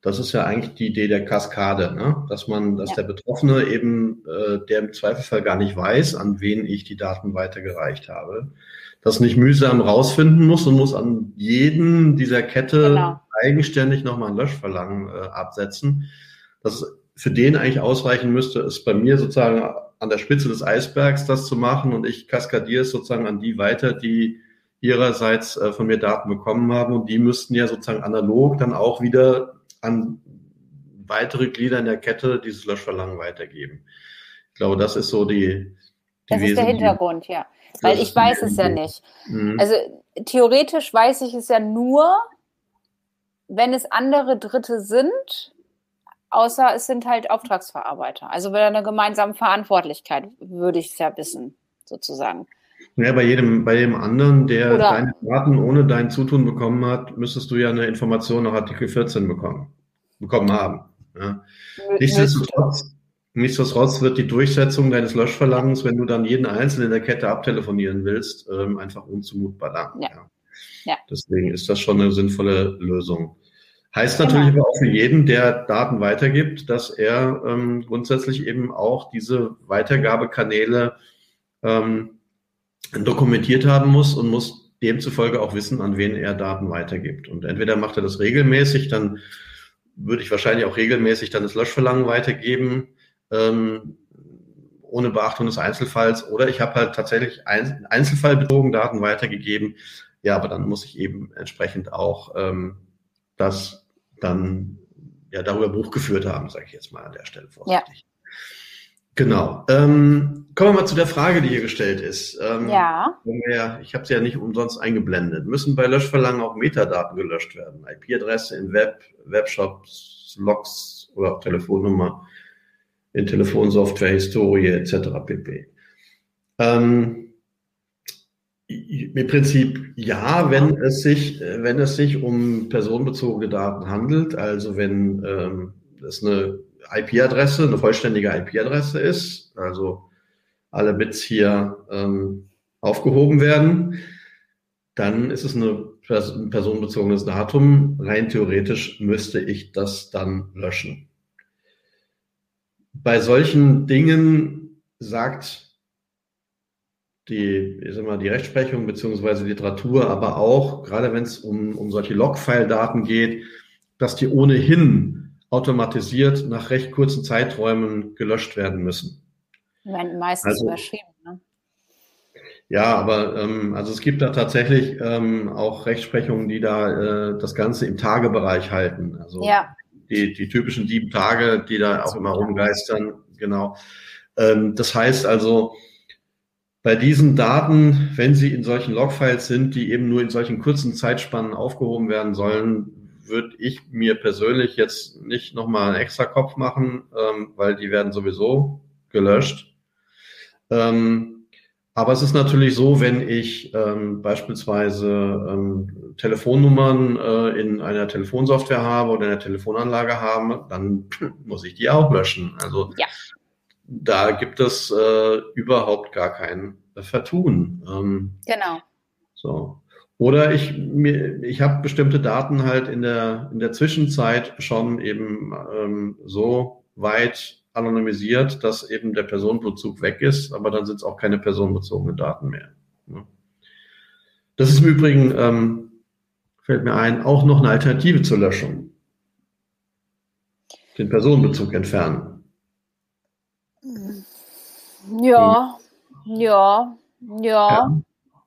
das ist ja eigentlich die Idee der Kaskade, ne? dass man, dass ja. der Betroffene eben, äh, der im Zweifelfall gar nicht weiß, an wen ich die Daten weitergereicht habe, das nicht mühsam rausfinden muss und muss an jeden dieser Kette genau. eigenständig nochmal ein Löschverlangen äh, absetzen. Das für den eigentlich ausreichen müsste, ist bei mir sozusagen an der Spitze des Eisbergs das zu machen und ich kaskadiere es sozusagen an die weiter, die ihrerseits äh, von mir Daten bekommen haben und die müssten ja sozusagen analog dann auch wieder an weitere Glieder in der Kette dieses Löschverlangen weitergeben. Ich glaube, das ist so die. die das ist der Hintergrund, ja. Weil ich weiß es ja nicht. Mhm. Also theoretisch weiß ich es ja nur, wenn es andere Dritte sind, Außer es sind halt Auftragsverarbeiter. Also bei einer gemeinsamen Verantwortlichkeit würde ich es ja wissen, sozusagen. Ja, bei jedem, bei jedem anderen, der Oder deine Daten ohne dein Zutun bekommen hat, müsstest du ja eine Information nach Artikel 14 bekommen, bekommen haben. Ja. Nichtsdestotrotz, nichtsdestotrotz wird die Durchsetzung deines Löschverlangens, wenn du dann jeden Einzelnen in der Kette abtelefonieren willst, ähm, einfach unzumutbar lang. Ja. Ja. Deswegen ist das schon eine sinnvolle Lösung. Heißt genau. natürlich aber auch für jeden, der Daten weitergibt, dass er ähm, grundsätzlich eben auch diese Weitergabekanäle ähm, dokumentiert haben muss und muss demzufolge auch wissen, an wen er Daten weitergibt. Und entweder macht er das regelmäßig, dann würde ich wahrscheinlich auch regelmäßig dann das Löschverlangen weitergeben, ähm, ohne Beachtung des Einzelfalls. Oder ich habe halt tatsächlich ein, einzelfallbezogen Daten weitergegeben. Ja, aber dann muss ich eben entsprechend auch ähm, das dann ja darüber Buch geführt haben, sage ich jetzt mal an der Stelle vorsichtig. Ja. Genau. Ähm, kommen wir mal zu der Frage, die hier gestellt ist. Ähm, ja. Wir, ich habe sie ja nicht umsonst eingeblendet. Müssen bei Löschverlangen auch Metadaten gelöscht werden? IP-Adresse in Web, Webshops, Logs oder auch Telefonnummer in Telefonsoftware, Historie etc. pp. Ähm, im Prinzip ja, wenn es sich, wenn es sich um personenbezogene Daten handelt, also wenn ähm, es eine IP-Adresse, eine vollständige IP-Adresse ist, also alle Bits hier ähm, aufgehoben werden, dann ist es eine, ein personenbezogenes Datum. Rein theoretisch müsste ich das dann löschen. Bei solchen Dingen sagt die, ich sag mal, die Rechtsprechung beziehungsweise Literatur, aber auch, gerade wenn es um, um solche Logfile-Daten geht, dass die ohnehin automatisiert nach recht kurzen Zeiträumen gelöscht werden müssen. Meistens also, überschrieben, ne? Ja, aber ähm, also es gibt da tatsächlich ähm, auch Rechtsprechungen, die da äh, das Ganze im Tagebereich halten. Also ja. die, die typischen sieben Tage, die da auch immer rumgeistern, genau. Ähm, das heißt also, bei diesen Daten, wenn sie in solchen Logfiles sind, die eben nur in solchen kurzen Zeitspannen aufgehoben werden sollen, würde ich mir persönlich jetzt nicht nochmal einen extra Kopf machen, ähm, weil die werden sowieso gelöscht. Ähm, aber es ist natürlich so, wenn ich ähm, beispielsweise ähm, Telefonnummern äh, in einer Telefonsoftware habe oder in einer Telefonanlage habe, dann muss ich die auch löschen. Also ja da gibt es äh, überhaupt gar kein Vertun. Ähm, genau. So. Oder ich, mir, ich habe bestimmte Daten halt in der, in der Zwischenzeit schon eben ähm, so weit anonymisiert, dass eben der Personenbezug weg ist, aber dann sind es auch keine personenbezogenen Daten mehr. Ne? Das ist im Übrigen ähm, fällt mir ein, auch noch eine Alternative zur Löschung. Den Personenbezug entfernen. Ja, ja, ja. Ja,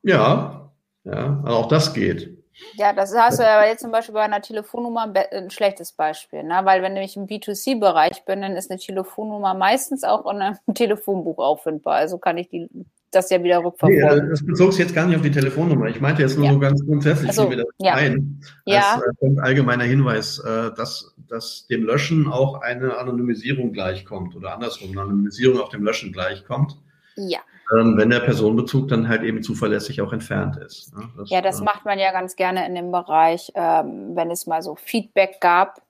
ja, ja also auch das geht. Ja, das hast du ja jetzt zum Beispiel bei einer Telefonnummer ein schlechtes Beispiel, ne? weil wenn ich im B2C-Bereich bin, dann ist eine Telefonnummer meistens auch in einem Telefonbuch auffindbar. Also kann ich die, das ja wieder rückverfolgen. Nee, äh, das bezog sich jetzt gar nicht auf die Telefonnummer. Ich meinte jetzt nur ja. so ganz grundsätzlich, also, wie wir das ja. meinen. Ja. Als äh, allgemeiner Hinweis, äh, dass, dass dem Löschen auch eine Anonymisierung gleichkommt oder andersrum, eine Anonymisierung auch dem Löschen gleichkommt. Ja ähm, wenn der Personenbezug dann halt eben zuverlässig auch entfernt ist. Ne? Das, ja, das äh, macht man ja ganz gerne in dem Bereich, ähm, wenn es mal so Feedback gab,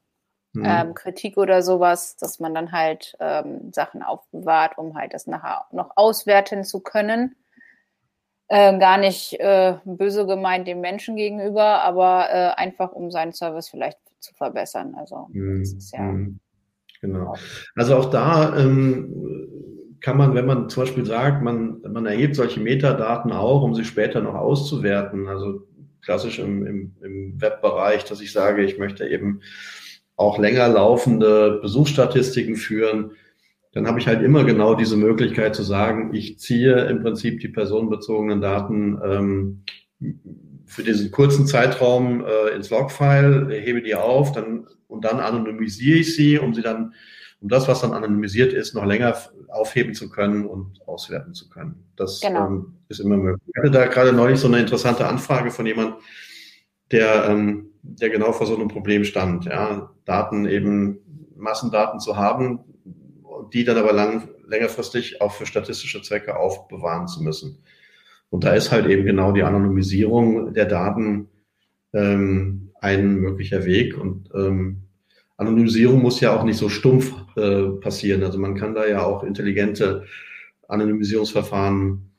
mhm. ähm, Kritik oder sowas, dass man dann halt ähm, Sachen aufbewahrt, um halt das nachher noch auswerten zu können. Äh, gar nicht äh, böse gemeint dem Menschen gegenüber, aber äh, einfach um seinen Service vielleicht zu verbessern. Also mhm. das ist ja. Mhm. Genau. Also auch da ähm, kann man, wenn man zum Beispiel sagt, man, man erhebt solche Metadaten auch, um sie später noch auszuwerten, also klassisch im, im, im Webbereich, dass ich sage, ich möchte eben auch länger laufende Besuchsstatistiken führen, dann habe ich halt immer genau diese Möglichkeit zu sagen, ich ziehe im Prinzip die personenbezogenen Daten ähm, für diesen kurzen Zeitraum äh, ins Logfile, hebe die auf, dann und dann anonymisiere ich sie, um sie dann um das, was dann anonymisiert ist, noch länger aufheben zu können und auswerten zu können. Das genau. ähm, ist immer möglich. Ich hatte da gerade neulich so eine interessante Anfrage von jemand, der, ähm, der genau vor so einem Problem stand, ja, Daten eben, Massendaten zu haben, die dann aber lang, längerfristig auch für statistische Zwecke aufbewahren zu müssen. Und da ist halt eben genau die Anonymisierung der Daten ähm, ein möglicher Weg. Und ähm, Anonymisierung muss ja auch nicht so stumpf äh, passieren. Also man kann da ja auch intelligente Anonymisierungsverfahren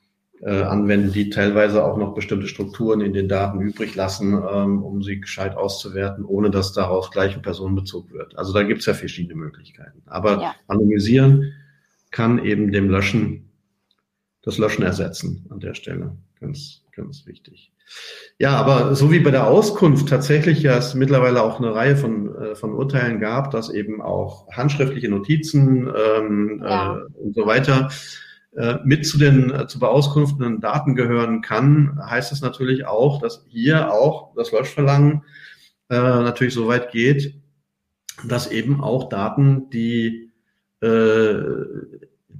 äh, anwenden, die teilweise auch noch bestimmte Strukturen in den Daten übrig lassen, ähm, um sie gescheit auszuwerten, ohne dass daraus gleich ein Personenbezug wird. Also da gibt es ja verschiedene Möglichkeiten. Aber ja. anonymisieren kann eben dem Löschen, das Löschen ersetzen an der Stelle. Ganz, ganz wichtig. Ja, aber so wie bei der Auskunft tatsächlich ja es mittlerweile auch eine Reihe von, äh, von Urteilen gab, dass eben auch handschriftliche Notizen ähm, ja. äh, und so weiter mit zu den äh, zu beauskunftenden Daten gehören kann, heißt es natürlich auch, dass hier auch das Löschverlangen äh, natürlich so weit geht, dass eben auch Daten, die äh,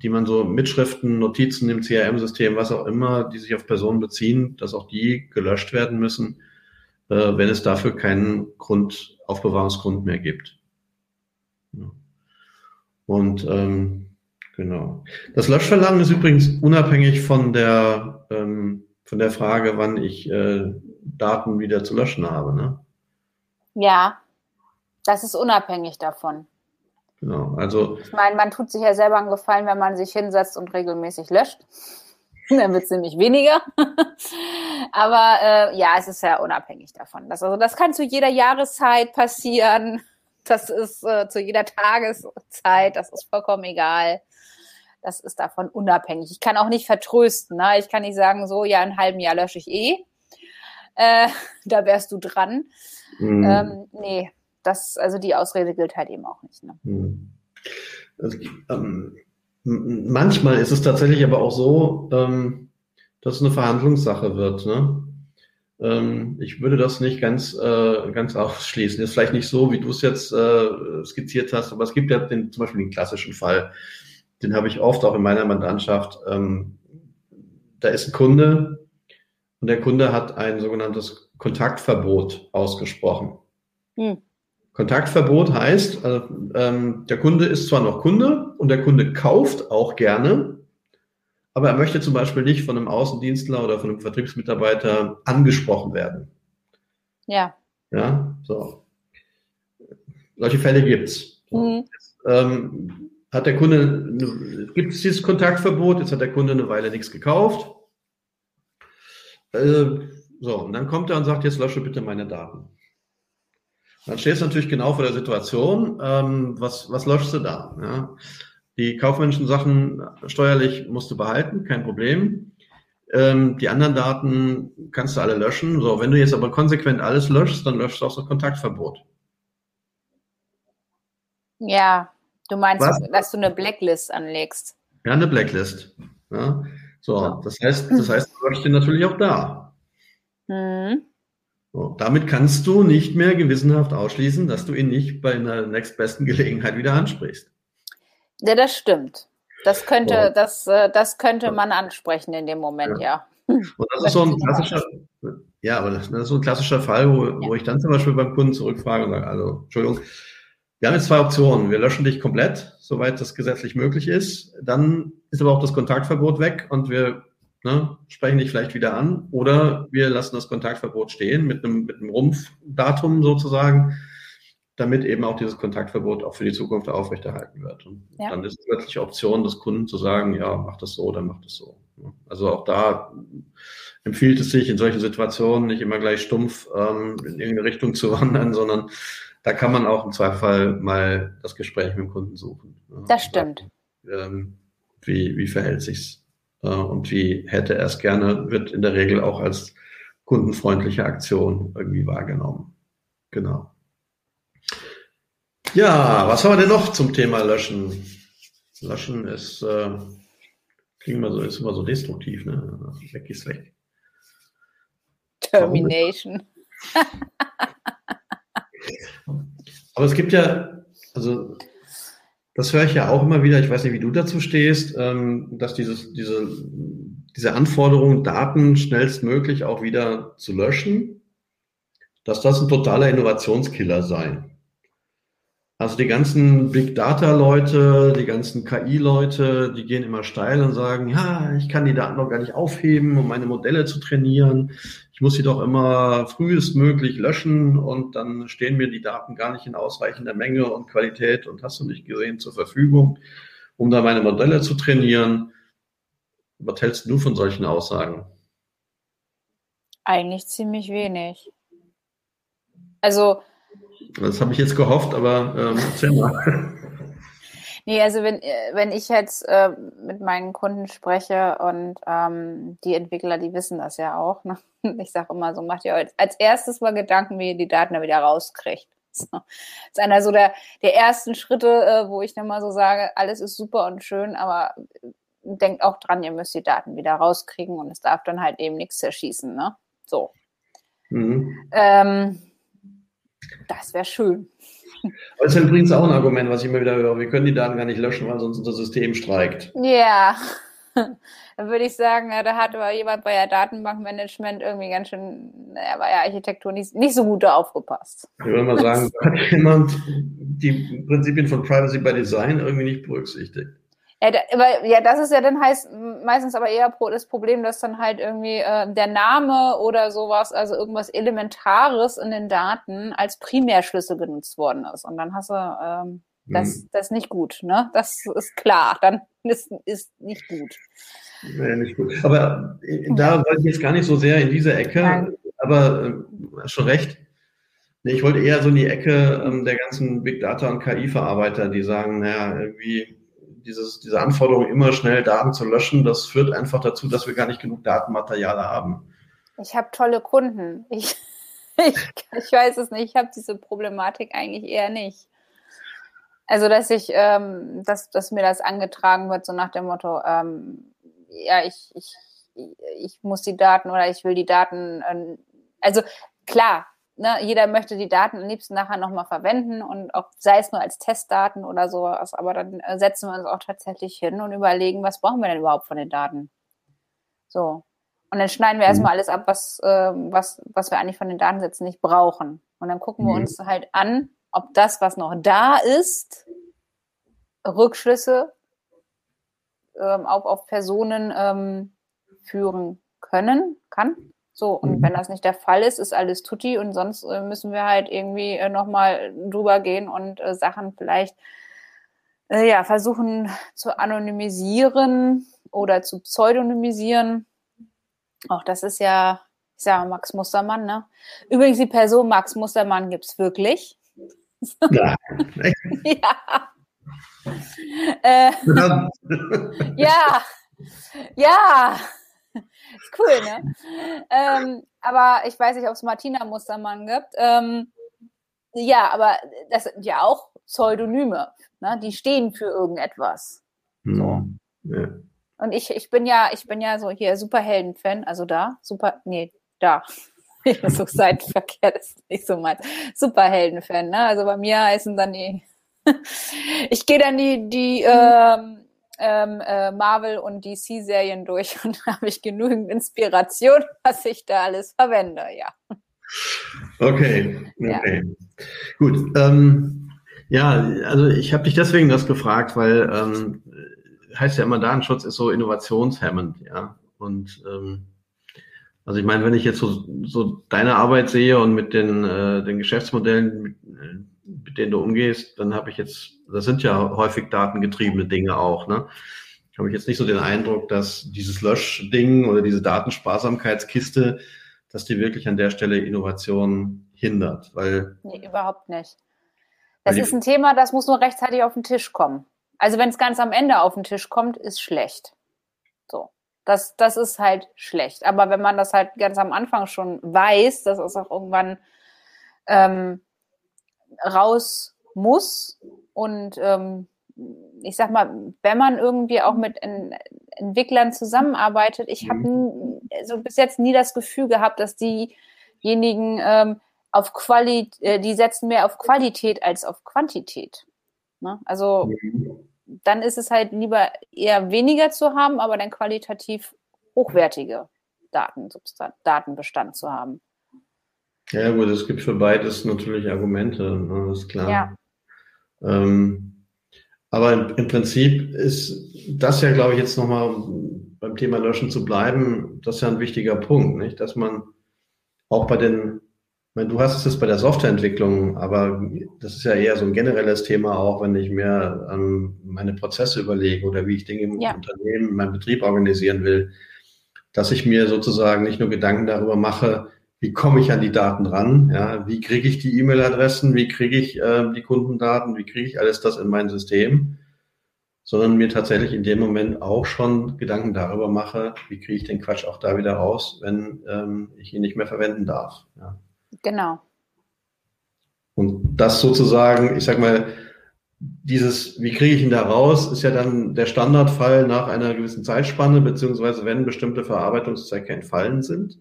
die man so Mitschriften, Notizen im CRM-System, was auch immer, die sich auf Personen beziehen, dass auch die gelöscht werden müssen, äh, wenn es dafür keinen Grund, Aufbewahrungsgrund mehr gibt. Und ähm, genau. Das Löschverlangen ist übrigens unabhängig von der ähm, von der Frage, wann ich äh, Daten wieder zu löschen habe. Ne? Ja, das ist unabhängig davon. Genau, also. Ich meine, man tut sich ja selber einen Gefallen, wenn man sich hinsetzt und regelmäßig löscht. Dann wird es nämlich weniger. Aber äh, ja, es ist ja unabhängig davon. Das, also, das kann zu jeder Jahreszeit passieren. Das ist äh, zu jeder Tageszeit. Das ist vollkommen egal. Das ist davon unabhängig. Ich kann auch nicht vertrösten. Ne? Ich kann nicht sagen, so, ja, in einem halben Jahr lösche ich eh. Äh, da wärst du dran. Mhm. Ähm, nee, das, also die Ausrede gilt halt eben auch nicht. Ne? Hm. Also, ähm, manchmal ist es tatsächlich aber auch so, ähm, dass es eine Verhandlungssache wird. Ne? Ähm, ich würde das nicht ganz, äh, ganz ausschließen. Das ist vielleicht nicht so, wie du es jetzt äh, skizziert hast, aber es gibt ja den, zum Beispiel den klassischen Fall, den habe ich oft auch in meiner Mandantschaft. Ähm, da ist ein Kunde und der Kunde hat ein sogenanntes Kontaktverbot ausgesprochen. Hm. Kontaktverbot heißt, also, ähm, der Kunde ist zwar noch Kunde und der Kunde kauft auch gerne, aber er möchte zum Beispiel nicht von einem Außendienstler oder von einem Vertriebsmitarbeiter angesprochen werden. Ja. Ja, so. Solche Fälle gibt's. Mhm. Ähm, hat der Kunde, gibt es dieses Kontaktverbot, jetzt hat der Kunde eine Weile nichts gekauft. Äh, so, und dann kommt er und sagt, jetzt lösche bitte meine Daten. Dann stehst du natürlich genau vor der Situation, ähm, was, was löschst du da? Ja? Die kaufmännischen Sachen steuerlich musst du behalten, kein Problem. Ähm, die anderen Daten kannst du alle löschen. So, wenn du jetzt aber konsequent alles löschst, dann löschst du auch das Kontaktverbot. Ja, du meinst, Was? dass du eine Blacklist anlegst. Ja, eine Blacklist. Ja. So, das heißt, das heißt, du löschst den natürlich auch da. Mhm. So, damit kannst du nicht mehr gewissenhaft ausschließen, dass du ihn nicht bei einer nächstbesten Gelegenheit wieder ansprichst. Ja, das stimmt. Das könnte, ja. das, äh, das könnte man ansprechen in dem Moment, ja. ja. Und das ist so ein klassischer, ja, aber das, ist so ein klassischer Fall, wo, ja. wo ich dann zum Beispiel beim Kunden zurückfrage und sage, also, Entschuldigung, wir haben jetzt zwei Optionen. Wir löschen dich komplett, soweit das gesetzlich möglich ist. Dann ist aber auch das Kontaktverbot weg und wir ne, sprechen dich vielleicht wieder an. Oder wir lassen das Kontaktverbot stehen mit einem, mit einem Rumpfdatum sozusagen damit eben auch dieses Kontaktverbot auch für die Zukunft aufrechterhalten wird. Und ja. dann ist es die Option des Kunden zu sagen, ja, mach das so, dann mach das so. Also auch da empfiehlt es sich in solchen Situationen nicht immer gleich stumpf ähm, in irgendeine Richtung zu wandern, sondern da kann man auch im Zweifel mal das Gespräch mit dem Kunden suchen. Das stimmt. Ähm, wie, wie verhält sich's äh, und wie hätte er es gerne, wird in der Regel auch als kundenfreundliche Aktion irgendwie wahrgenommen. Genau. Ja, was haben wir denn noch zum Thema Löschen? Löschen ist, äh, klingt immer so, ist immer so destruktiv, ne? Weg ist weg. Termination. Aber es gibt ja, also das höre ich ja auch immer wieder, ich weiß nicht, wie du dazu stehst, ähm, dass dieses, diese, diese Anforderung, Daten schnellstmöglich auch wieder zu löschen, dass das ein totaler Innovationskiller sei. Also die ganzen Big Data Leute, die ganzen KI Leute, die gehen immer steil und sagen, ja, ich kann die Daten doch gar nicht aufheben, um meine Modelle zu trainieren. Ich muss sie doch immer frühestmöglich löschen und dann stehen mir die Daten gar nicht in ausreichender Menge und Qualität und hast du nicht gesehen zur Verfügung, um da meine Modelle zu trainieren. Was hältst du von solchen Aussagen? Eigentlich ziemlich wenig. Also das habe ich jetzt gehofft, aber ähm, mal. Nee, also wenn, wenn ich jetzt äh, mit meinen Kunden spreche und ähm, die Entwickler, die wissen das ja auch. Ne? Ich sage immer so, macht ihr als erstes mal Gedanken, wie ihr die Daten da wieder rauskriegt. So. Das ist einer so der, der ersten Schritte, äh, wo ich dann mal so sage, alles ist super und schön, aber denkt auch dran, ihr müsst die Daten wieder rauskriegen und es darf dann halt eben nichts zerschießen. Ne? So. Mhm. Ähm, das wäre schön. Aber das ist übrigens auch ein Argument, was ich immer wieder höre. Wir können die Daten gar nicht löschen, weil sonst unser System streikt. Ja. Dann würde ich sagen, da hat aber jemand bei der Datenbankmanagement irgendwie ganz schön, naja, bei der Architektur nicht, nicht so gut aufgepasst. Ich würde mal sagen, da hat jemand die Prinzipien von Privacy by Design irgendwie nicht berücksichtigt. Ja, da, aber, ja, das ist ja dann heißt meistens aber eher das Problem, dass dann halt irgendwie äh, der Name oder sowas, also irgendwas Elementares in den Daten als Primärschlüssel genutzt worden ist. Und dann hast du ähm, das, hm. das nicht gut, ne? Das ist klar, dann ist, ist nicht gut. Nee, nicht gut. Aber äh, da wollte ich jetzt gar nicht so sehr in diese Ecke, Nein. aber äh, schon recht. Nee, ich wollte eher so in die Ecke ähm, der ganzen Big Data und KI-Verarbeiter, die sagen, naja, irgendwie dieses, diese Anforderung, immer schnell Daten zu löschen, das führt einfach dazu, dass wir gar nicht genug Datenmaterial haben. Ich habe tolle Kunden. Ich, ich, ich weiß es nicht. Ich habe diese Problematik eigentlich eher nicht. Also, dass ich, ähm, dass, dass mir das angetragen wird, so nach dem Motto, ähm, ja, ich, ich, ich muss die Daten oder ich will die Daten, äh, also klar, ne, jeder möchte die Daten am liebsten nachher nochmal verwenden und auch sei es nur als Testdaten oder sowas, aber dann äh, setzen wir uns auch tatsächlich hin und überlegen, was brauchen wir denn überhaupt von den Daten? So. Und dann schneiden wir erstmal mhm. alles ab, was, äh, was, was wir eigentlich von den Datensätzen nicht brauchen. Und dann gucken wir mhm. uns halt an, ob das, was noch da ist, Rückschlüsse ähm, auf, auf Personen ähm, führen können, kann. So, und mhm. wenn das nicht der Fall ist, ist alles tutti und sonst äh, müssen wir halt irgendwie äh, nochmal drüber gehen und äh, Sachen vielleicht äh, ja, versuchen zu anonymisieren oder zu pseudonymisieren. Auch das ist ja, ich sage Max Mustermann, ne? Übrigens, die Person Max Mustermann gibt's wirklich. Ja. ja. Äh, ja. Ja. ist cool, ne? ähm, aber ich weiß nicht, ob es Martina Mustermann gibt. Ähm, ja, aber das sind ja auch Pseudonyme. Ne? Die stehen für irgendetwas. Hm, so. Ja. Und ich, ich bin ja, ich bin ja so hier Superhelden-Fan, also da, super, nee, da. so Seitenverkehr ist nicht so meins. Superhelden-Fan, ne? Also bei mir heißen dann die, ich gehe dann die, die ähm, ähm, äh, Marvel und DC-Serien durch und habe ich genügend Inspiration, was ich da alles verwende, ja. Okay, okay. Ja. Gut. Ähm, ja, also ich habe dich deswegen das gefragt, weil ähm, heißt ja immer, Datenschutz ist so innovationshemmend, ja. Und ähm, also ich meine, wenn ich jetzt so, so deine Arbeit sehe und mit den, äh, den Geschäftsmodellen, mit, äh, mit denen du umgehst, dann habe ich jetzt, das sind ja häufig datengetriebene Dinge auch, ne? Habe ich jetzt nicht so den Eindruck, dass dieses Löschding oder diese Datensparsamkeitskiste, dass die wirklich an der Stelle Innovation hindert, weil. Nee, überhaupt nicht. Das ist ein Thema, das muss nur rechtzeitig auf den Tisch kommen. Also wenn es ganz am Ende auf den Tisch kommt, ist schlecht. So. Das, das ist halt schlecht. Aber wenn man das halt ganz am Anfang schon weiß, dass es auch irgendwann ähm, raus muss und ähm, ich sag mal, wenn man irgendwie auch mit en Entwicklern zusammenarbeitet, ich habe mhm. so bis jetzt nie das Gefühl gehabt, dass diejenigen ähm, auf Qualität, äh, die setzen mehr auf Qualität als auf Quantität. Ne? Also mhm dann ist es halt lieber eher weniger zu haben, aber dann qualitativ hochwertige Datensubstan Datenbestand zu haben. Ja, gut, es gibt für beides natürlich Argumente, ne, ist klar. Ja. Ähm, aber im Prinzip ist das ja, glaube ich, jetzt nochmal beim Thema Löschen zu bleiben, das ist ja ein wichtiger Punkt, nicht? Dass man auch bei den meine, du hast es bei der Softwareentwicklung, aber das ist ja eher so ein generelles Thema auch, wenn ich mir an meine Prozesse überlege oder wie ich Dinge im ja. Unternehmen, in meinem Betrieb organisieren will, dass ich mir sozusagen nicht nur Gedanken darüber mache, wie komme ich an die Daten ran, ja, wie kriege ich die E-Mail-Adressen, wie kriege ich äh, die Kundendaten, wie kriege ich alles das in mein System, sondern mir tatsächlich in dem Moment auch schon Gedanken darüber mache, wie kriege ich den Quatsch auch da wieder raus, wenn ähm, ich ihn nicht mehr verwenden darf. Ja. Genau. Und das sozusagen, ich sag mal, dieses, wie kriege ich ihn da raus, ist ja dann der Standardfall nach einer gewissen Zeitspanne, beziehungsweise wenn bestimmte Verarbeitungszwecke entfallen sind.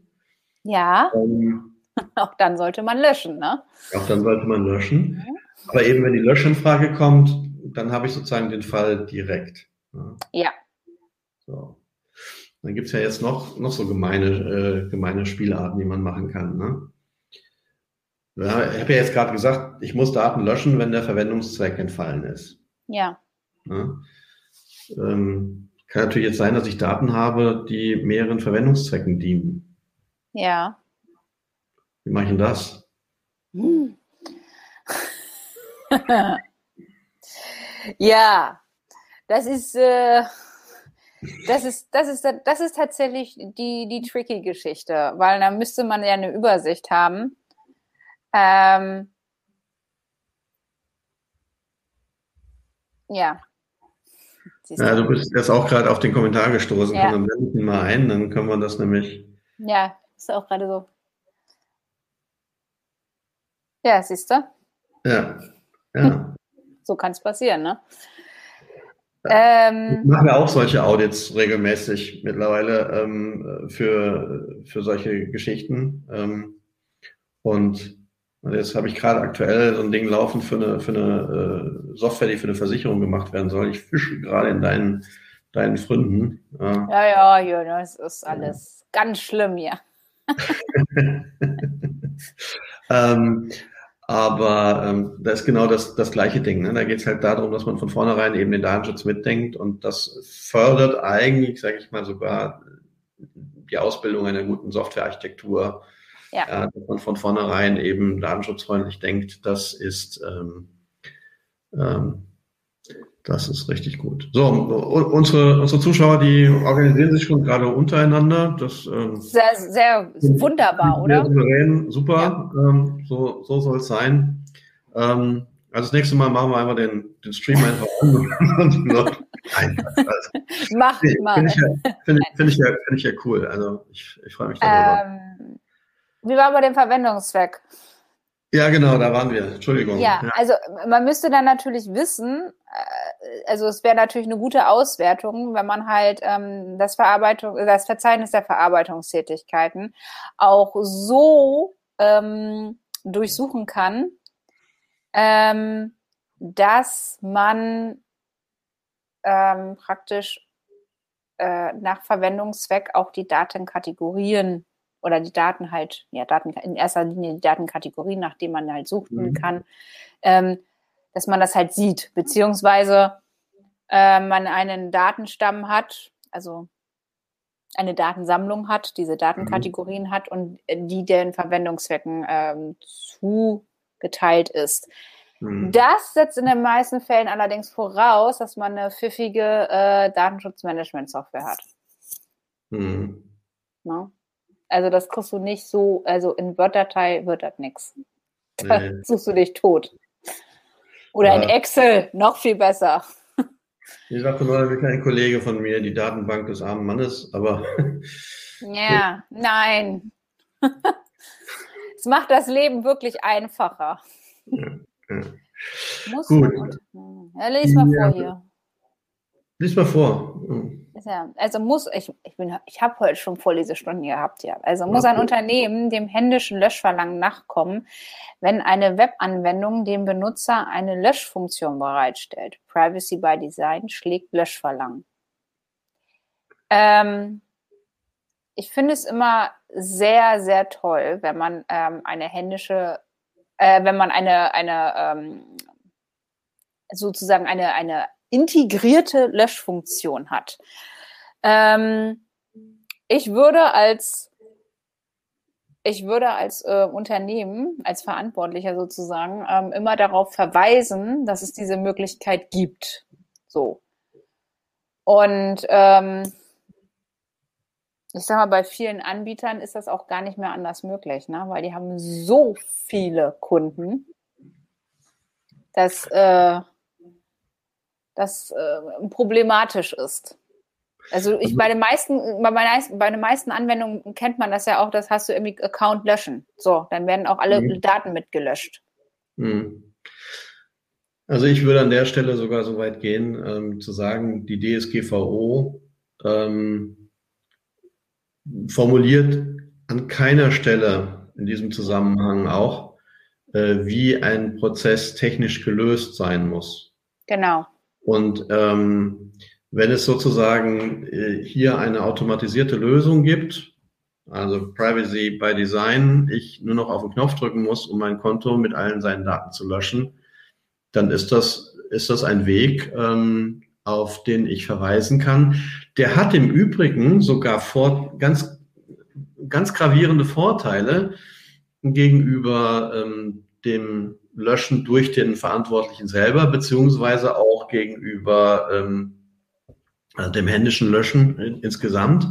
Ja. Ähm, auch dann sollte man löschen, ne? Auch dann sollte man löschen. Mhm. Aber eben, wenn die Löschanfrage kommt, dann habe ich sozusagen den Fall direkt. Ne? Ja. So. Dann gibt es ja jetzt noch, noch so gemeine, äh, gemeine Spielarten, die man machen kann. Ne? Ja, ich habe ja jetzt gerade gesagt, ich muss Daten löschen, wenn der Verwendungszweck entfallen ist. Ja. ja. Ähm, kann natürlich jetzt sein, dass ich Daten habe, die mehreren Verwendungszwecken dienen. Ja. Wie mache ich denn das? Hm. ja, das ist, äh, das ist, das ist, das ist tatsächlich die, die tricky Geschichte, weil da müsste man ja eine Übersicht haben ähm, ja. Ja, du bist jetzt auch gerade auf den Kommentar gestoßen. Ja. Dann blende ich ihn mal ein, dann können wir das nämlich. Ja, ist auch gerade so. Ja, siehst du? Ja. ja. so kann es passieren, ne? Ähm, ich mache ja auch solche Audits regelmäßig mittlerweile ähm, für, für solche Geschichten. Ähm, und jetzt habe ich gerade aktuell so ein Ding laufen für eine, für eine äh, Software, die für eine Versicherung gemacht werden soll. Ich fische gerade in deinen, deinen Fründen. Ja, ja, ja, ja das ist alles ja. ganz schlimm hier. ähm, aber ähm, da ist genau das, das gleiche Ding. Ne? Da geht es halt darum, dass man von vornherein eben den Datenschutz mitdenkt und das fördert eigentlich, sage ich mal, sogar die Ausbildung einer guten Softwarearchitektur ja. ja. dass man von vornherein eben datenschutzfreundlich denkt, das ist, ähm, ähm, das ist richtig gut. So, unsere, unsere Zuschauer, die organisieren sich schon gerade untereinander. Das, ähm, sehr, sehr wunderbar, oder? Souverän, super, ja. ähm, so, so soll es sein. Ähm, Also das nächste Mal machen wir einfach den, den Stream einfach an. Nein, also, Mach nee, mal. Finde ich, ja, find, find ich, ja, find ich ja cool. Also ich, ich freue mich darüber. Ähm, wie war aber der Verwendungszweck? Ja, genau, da waren wir. Entschuldigung. Ja, ja. also man müsste dann natürlich wissen, äh, also es wäre natürlich eine gute Auswertung, wenn man halt ähm, das Verarbeitung, das Verzeichnis der Verarbeitungstätigkeiten auch so ähm, durchsuchen kann, ähm, dass man ähm, praktisch äh, nach Verwendungszweck auch die Datenkategorien oder die Daten halt, ja, Daten, in erster Linie die Datenkategorien, nach denen man halt suchen mhm. kann, ähm, dass man das halt sieht, beziehungsweise äh, man einen Datenstamm hat, also eine Datensammlung hat, diese Datenkategorien mhm. hat und die den Verwendungszwecken ähm, zugeteilt ist. Mhm. Das setzt in den meisten Fällen allerdings voraus, dass man eine pfiffige äh, Datenschutzmanagement-Software hat. Mhm. No? Also das kriegst du nicht so, also in Word-Datei wird das nichts. Da nee. suchst du dich tot. Oder ja. in Excel, noch viel besser. Ich sagte mal, wie ein Kollege von mir, die Datenbank des armen Mannes, aber. Ja, nein. Es macht das Leben wirklich einfacher. Ja, ja. Muss Gut. Ja, lies mal vor hier. Lies mal vor. Ja, also muss, ich, ich, bin, ich habe heute schon Vorlesestunden gehabt, ja. Also muss ein Unternehmen dem händischen Löschverlangen nachkommen, wenn eine Webanwendung dem Benutzer eine Löschfunktion bereitstellt. Privacy by Design schlägt Löschverlangen. Ähm, ich finde es immer sehr, sehr toll, wenn man ähm, eine händische, äh, wenn man eine, eine ähm, sozusagen eine, eine integrierte Löschfunktion hat. Ähm, ich würde als ich würde als äh, Unternehmen, als Verantwortlicher sozusagen, ähm, immer darauf verweisen, dass es diese Möglichkeit gibt. So. Und ähm, ich sag mal, bei vielen Anbietern ist das auch gar nicht mehr anders möglich, ne? weil die haben so viele Kunden, dass äh, das äh, problematisch ist. Also ich also bei den meisten, bei, meisten, bei den meisten Anwendungen kennt man das ja auch, das hast du irgendwie Account löschen. So, dann werden auch alle mhm. Daten mitgelöscht. Mhm. Also ich würde an der Stelle sogar so weit gehen, ähm, zu sagen, die DSGVO ähm, formuliert an keiner Stelle in diesem Zusammenhang auch, äh, wie ein Prozess technisch gelöst sein muss. Genau. Und ähm, wenn es sozusagen äh, hier eine automatisierte Lösung gibt, also Privacy by Design, ich nur noch auf den Knopf drücken muss, um mein Konto mit allen seinen Daten zu löschen, dann ist das, ist das ein Weg, ähm, auf den ich verweisen kann. Der hat im Übrigen sogar vor, ganz, ganz gravierende Vorteile gegenüber ähm, dem Löschen durch den Verantwortlichen selber, beziehungsweise auch gegenüber ähm, also dem händischen Löschen insgesamt.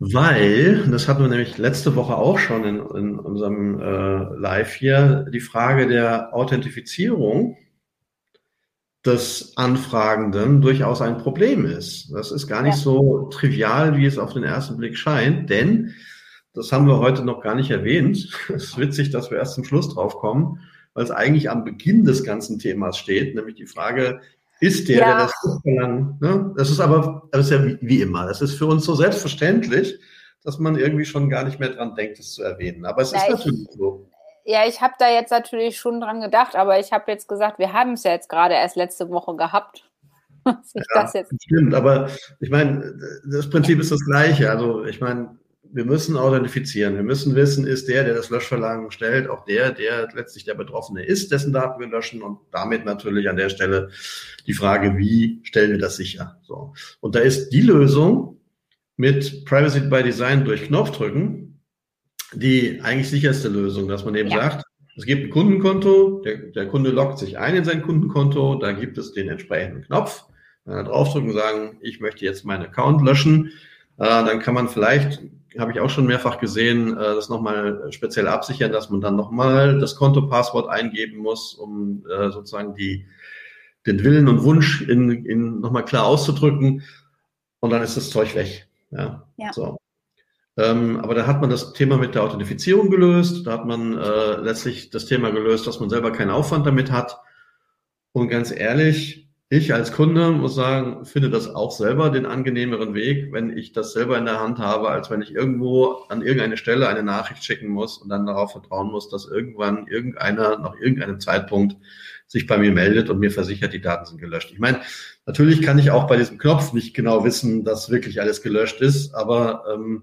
Weil, das hatten wir nämlich letzte Woche auch schon in, in unserem äh, Live hier, die Frage der Authentifizierung des Anfragenden durchaus ein Problem ist. Das ist gar nicht ja. so trivial, wie es auf den ersten Blick scheint, denn das haben wir heute noch gar nicht erwähnt. Es ist witzig, dass wir erst zum Schluss drauf kommen, weil es eigentlich am Beginn des ganzen Themas steht, nämlich die Frage, ist der, ja. der das verlangt. Ne? Das ist aber, das ist ja wie, wie, immer. Das ist für uns so selbstverständlich, dass man irgendwie schon gar nicht mehr dran denkt, es zu erwähnen. Aber es ja, ist natürlich ich, so. Ja, ich habe da jetzt natürlich schon dran gedacht, aber ich habe jetzt gesagt, wir haben es ja jetzt gerade erst letzte Woche gehabt. ja, das jetzt stimmt, aber ich meine, das Prinzip ist das gleiche. Also ich meine, wir müssen authentifizieren. Wir müssen wissen, ist der, der das Löschverlangen stellt, auch der, der letztlich der Betroffene ist, dessen Daten wir löschen und damit natürlich an der Stelle die Frage, wie stellen wir das sicher? So. Und da ist die Lösung mit Privacy by Design durch Knopfdrücken die eigentlich sicherste Lösung, dass man eben ja. sagt, es gibt ein Kundenkonto, der, der Kunde loggt sich ein in sein Kundenkonto, da gibt es den entsprechenden Knopf, dann draufdrücken und sagen, ich möchte jetzt meinen Account löschen dann kann man vielleicht, habe ich auch schon mehrfach gesehen, äh, das nochmal speziell absichern, dass man dann nochmal das Kontopasswort eingeben muss, um äh, sozusagen die, den Willen und Wunsch in, in nochmal klar auszudrücken. Und dann ist das Zeug weg. Ja. ja. So. Ähm, aber da hat man das Thema mit der Authentifizierung gelöst. Da hat man äh, letztlich das Thema gelöst, dass man selber keinen Aufwand damit hat. Und ganz ehrlich, ich als Kunde muss sagen, finde das auch selber den angenehmeren Weg, wenn ich das selber in der Hand habe, als wenn ich irgendwo an irgendeine Stelle eine Nachricht schicken muss und dann darauf vertrauen muss, dass irgendwann irgendeiner nach irgendeinem Zeitpunkt sich bei mir meldet und mir versichert, die Daten sind gelöscht. Ich meine, natürlich kann ich auch bei diesem Knopf nicht genau wissen, dass wirklich alles gelöscht ist, aber ähm,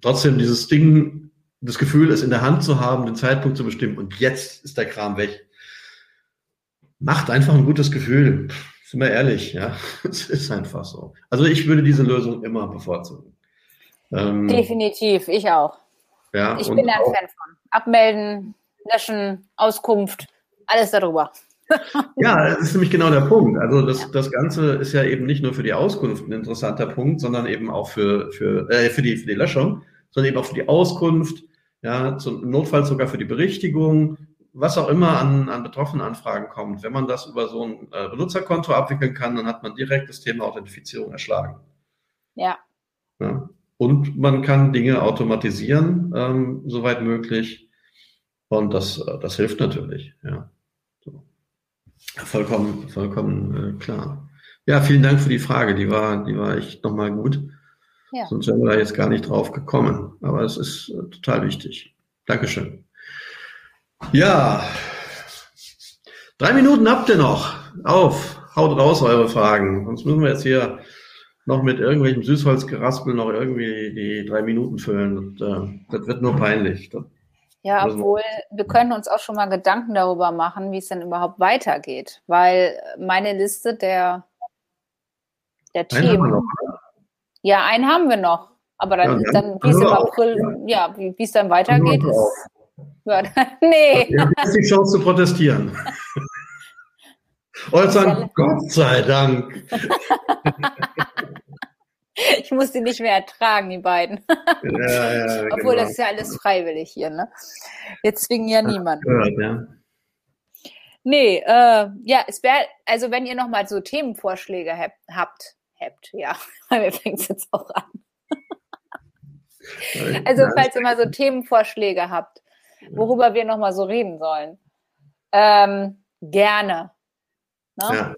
trotzdem dieses Ding, das Gefühl, es in der Hand zu haben, den Zeitpunkt zu bestimmen und jetzt ist der Kram weg. Macht einfach ein gutes Gefühl. Sind wir ehrlich, ja. Es ist einfach so. Also ich würde diese Lösung immer bevorzugen. Ähm, Definitiv, ich auch. Ja, ich bin da ein Fan von. Abmelden, löschen, Auskunft, alles darüber. Ja, das ist nämlich genau der Punkt. Also das, das Ganze ist ja eben nicht nur für die Auskunft ein interessanter Punkt, sondern eben auch für, für, äh, für, die, für die Löschung, sondern eben auch für die Auskunft, ja, zum Notfall sogar für die Berichtigung, was auch immer an, an betroffenen Anfragen kommt. Wenn man das über so ein äh, Benutzerkonto abwickeln kann, dann hat man direkt das Thema Authentifizierung erschlagen. Ja. ja. Und man kann Dinge automatisieren, ähm, soweit möglich. Und das, äh, das hilft natürlich, ja. Vollkommen, vollkommen äh, klar. Ja, vielen Dank für die Frage. Die war, die war echt nochmal gut. Ja. Sonst wären wir da jetzt gar nicht drauf gekommen. Aber es ist äh, total wichtig. Dankeschön. Ja. Drei Minuten habt ihr noch. Auf. Haut raus eure Fragen. Sonst müssen wir jetzt hier noch mit irgendwelchem Süßholzgeraspel noch irgendwie die drei Minuten füllen. Das, äh, das wird nur peinlich. Das ja, obwohl wir können uns auch schon mal Gedanken darüber machen, wie es denn überhaupt weitergeht. Weil meine Liste der, der einen Themen. Ja, einen haben wir noch. Aber dann, ja, dann wie es im April, ja, wie es dann weitergeht, ist. Ja, nee. Jetzt die Chance zu protestieren. Und sagen, Gott sei Dank. ich muss die nicht mehr ertragen, die beiden. Ja, ja, Obwohl genau. das ist ja alles freiwillig hier, ne? Jetzt zwingen ja niemand. Ja. Nee, äh, ja, es wäre, also wenn ihr nochmal so Themenvorschläge habt, habt, habt ja, mir fängt es jetzt auch an. also falls ihr mal so Themenvorschläge habt, worüber wir nochmal so reden sollen, ähm, gerne. Ne? Ja.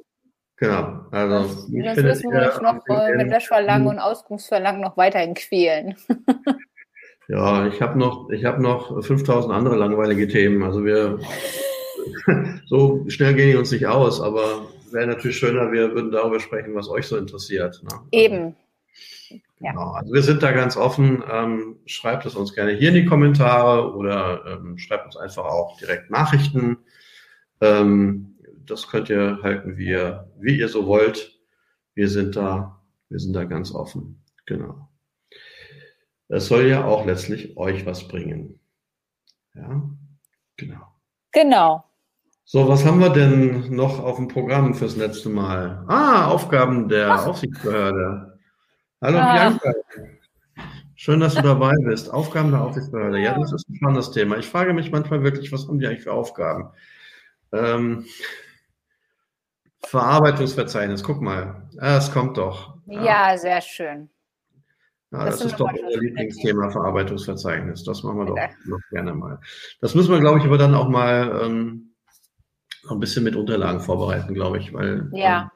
Genau. Also das, ich das müssen wir uns noch äh, mit Löschverlangen und Auskunftsverlangen noch weiterhin quälen. ja, ich habe noch, ich habe noch 5000 andere langweilige Themen. Also wir so schnell gehen die uns nicht aus, aber wäre natürlich schöner, wir würden darüber sprechen, was euch so interessiert. Ne? Eben. Genau. Also wir sind da ganz offen. Ähm, schreibt es uns gerne hier in die Kommentare oder ähm, schreibt uns einfach auch direkt Nachrichten. Ähm, das könnt ihr halten, wie ihr, wie ihr so wollt. Wir sind da, wir sind da ganz offen. Genau. Es soll ja auch letztlich euch was bringen. Ja, genau. Genau. So, was haben wir denn noch auf dem Programm fürs letzte Mal? Ah, Aufgaben der Ach. Aufsichtsbehörde. Hallo ah. Bianca. Schön, dass du dabei bist. Aufgaben der Aufsichtsbehörde. Ja, das ist ein spannendes Thema. Ich frage mich manchmal wirklich, was haben die eigentlich für Aufgaben? Ähm, Verarbeitungsverzeichnis, guck mal. Ah, es kommt doch. Ja, ja sehr schön. Ja, das, das ist doch unser Lieblingsthema, Verarbeitungsverzeichnis. Das machen wir doch noch gerne mal. Das müssen wir, glaube ich, aber dann auch mal ähm, ein bisschen mit Unterlagen vorbereiten, glaube ich, weil ja. Ähm,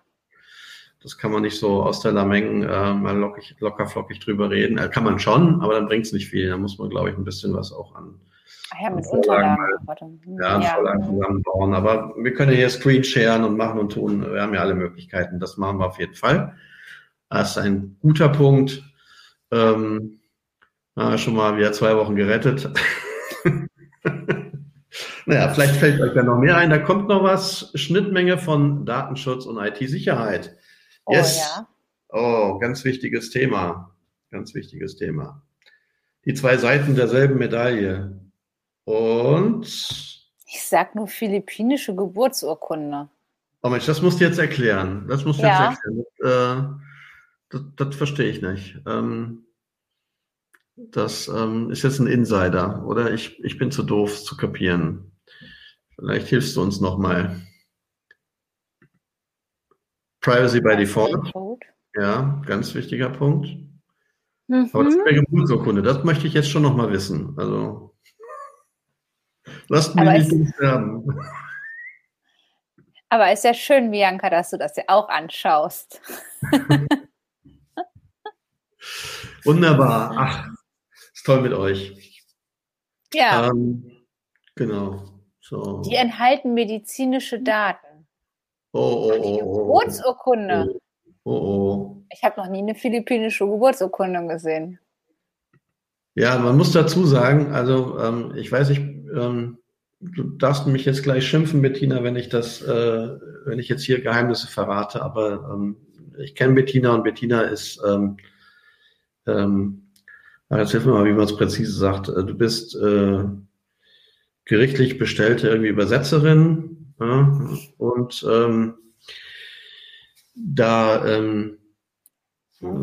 das kann man nicht so aus der Lameng äh, mal lockig, locker flockig drüber reden. Äh, kann man schon, aber dann bringt es nicht viel. Da muss man, glaube ich, ein bisschen was auch an Ach ja, mit Unterlagen. Hm, ja, ja. Vorlagen zusammenbauen. Aber wir können hier Screen sharen und machen und tun. Wir haben ja alle Möglichkeiten. Das machen wir auf jeden Fall. Das ist ein guter Punkt. Ähm, schon mal wieder zwei Wochen gerettet. naja, vielleicht fällt euch ja noch mehr ein. Da kommt noch was. Schnittmenge von Datenschutz und IT-Sicherheit. Oh, yes. Oh, ja. Oh, ganz wichtiges Thema. Ganz wichtiges Thema. Die zwei Seiten derselben Medaille. Und? Ich sag nur philippinische Geburtsurkunde. Oh Mensch, das musst du jetzt erklären. Das musst du ja. jetzt erklären. Das, äh, das, das verstehe ich nicht. Ähm, das ähm, ist jetzt ein Insider oder ich, ich bin zu doof zu kapieren. Vielleicht hilfst du uns nochmal. Privacy by Default. Ja, ganz wichtiger Punkt. Mhm. Aber das ist der Geburtsurkunde, das möchte ich jetzt schon nochmal wissen. Also lasst mich nicht sterben. Aber ist ja schön, Bianca, dass du das ja auch anschaust. Wunderbar. Ach, ist toll mit euch. Ja. Ähm, genau. So. Die enthalten medizinische Daten. Oh, oh, oh. Oh. Geburtsurkunde. Oh, oh. oh. Ich habe noch nie eine philippinische Geburtsurkunde gesehen. Ja, man muss dazu sagen, also ähm, ich weiß nicht, ähm, du darfst mich jetzt gleich schimpfen, Bettina, wenn ich das, äh, wenn ich jetzt hier Geheimnisse verrate, aber ähm, ich kenne Bettina und Bettina ist, ähm, ähm, jetzt hilf mir mal, wie man es präzise sagt, äh, du bist äh, gerichtlich bestellte irgendwie Übersetzerin ja, und ähm, da ähm,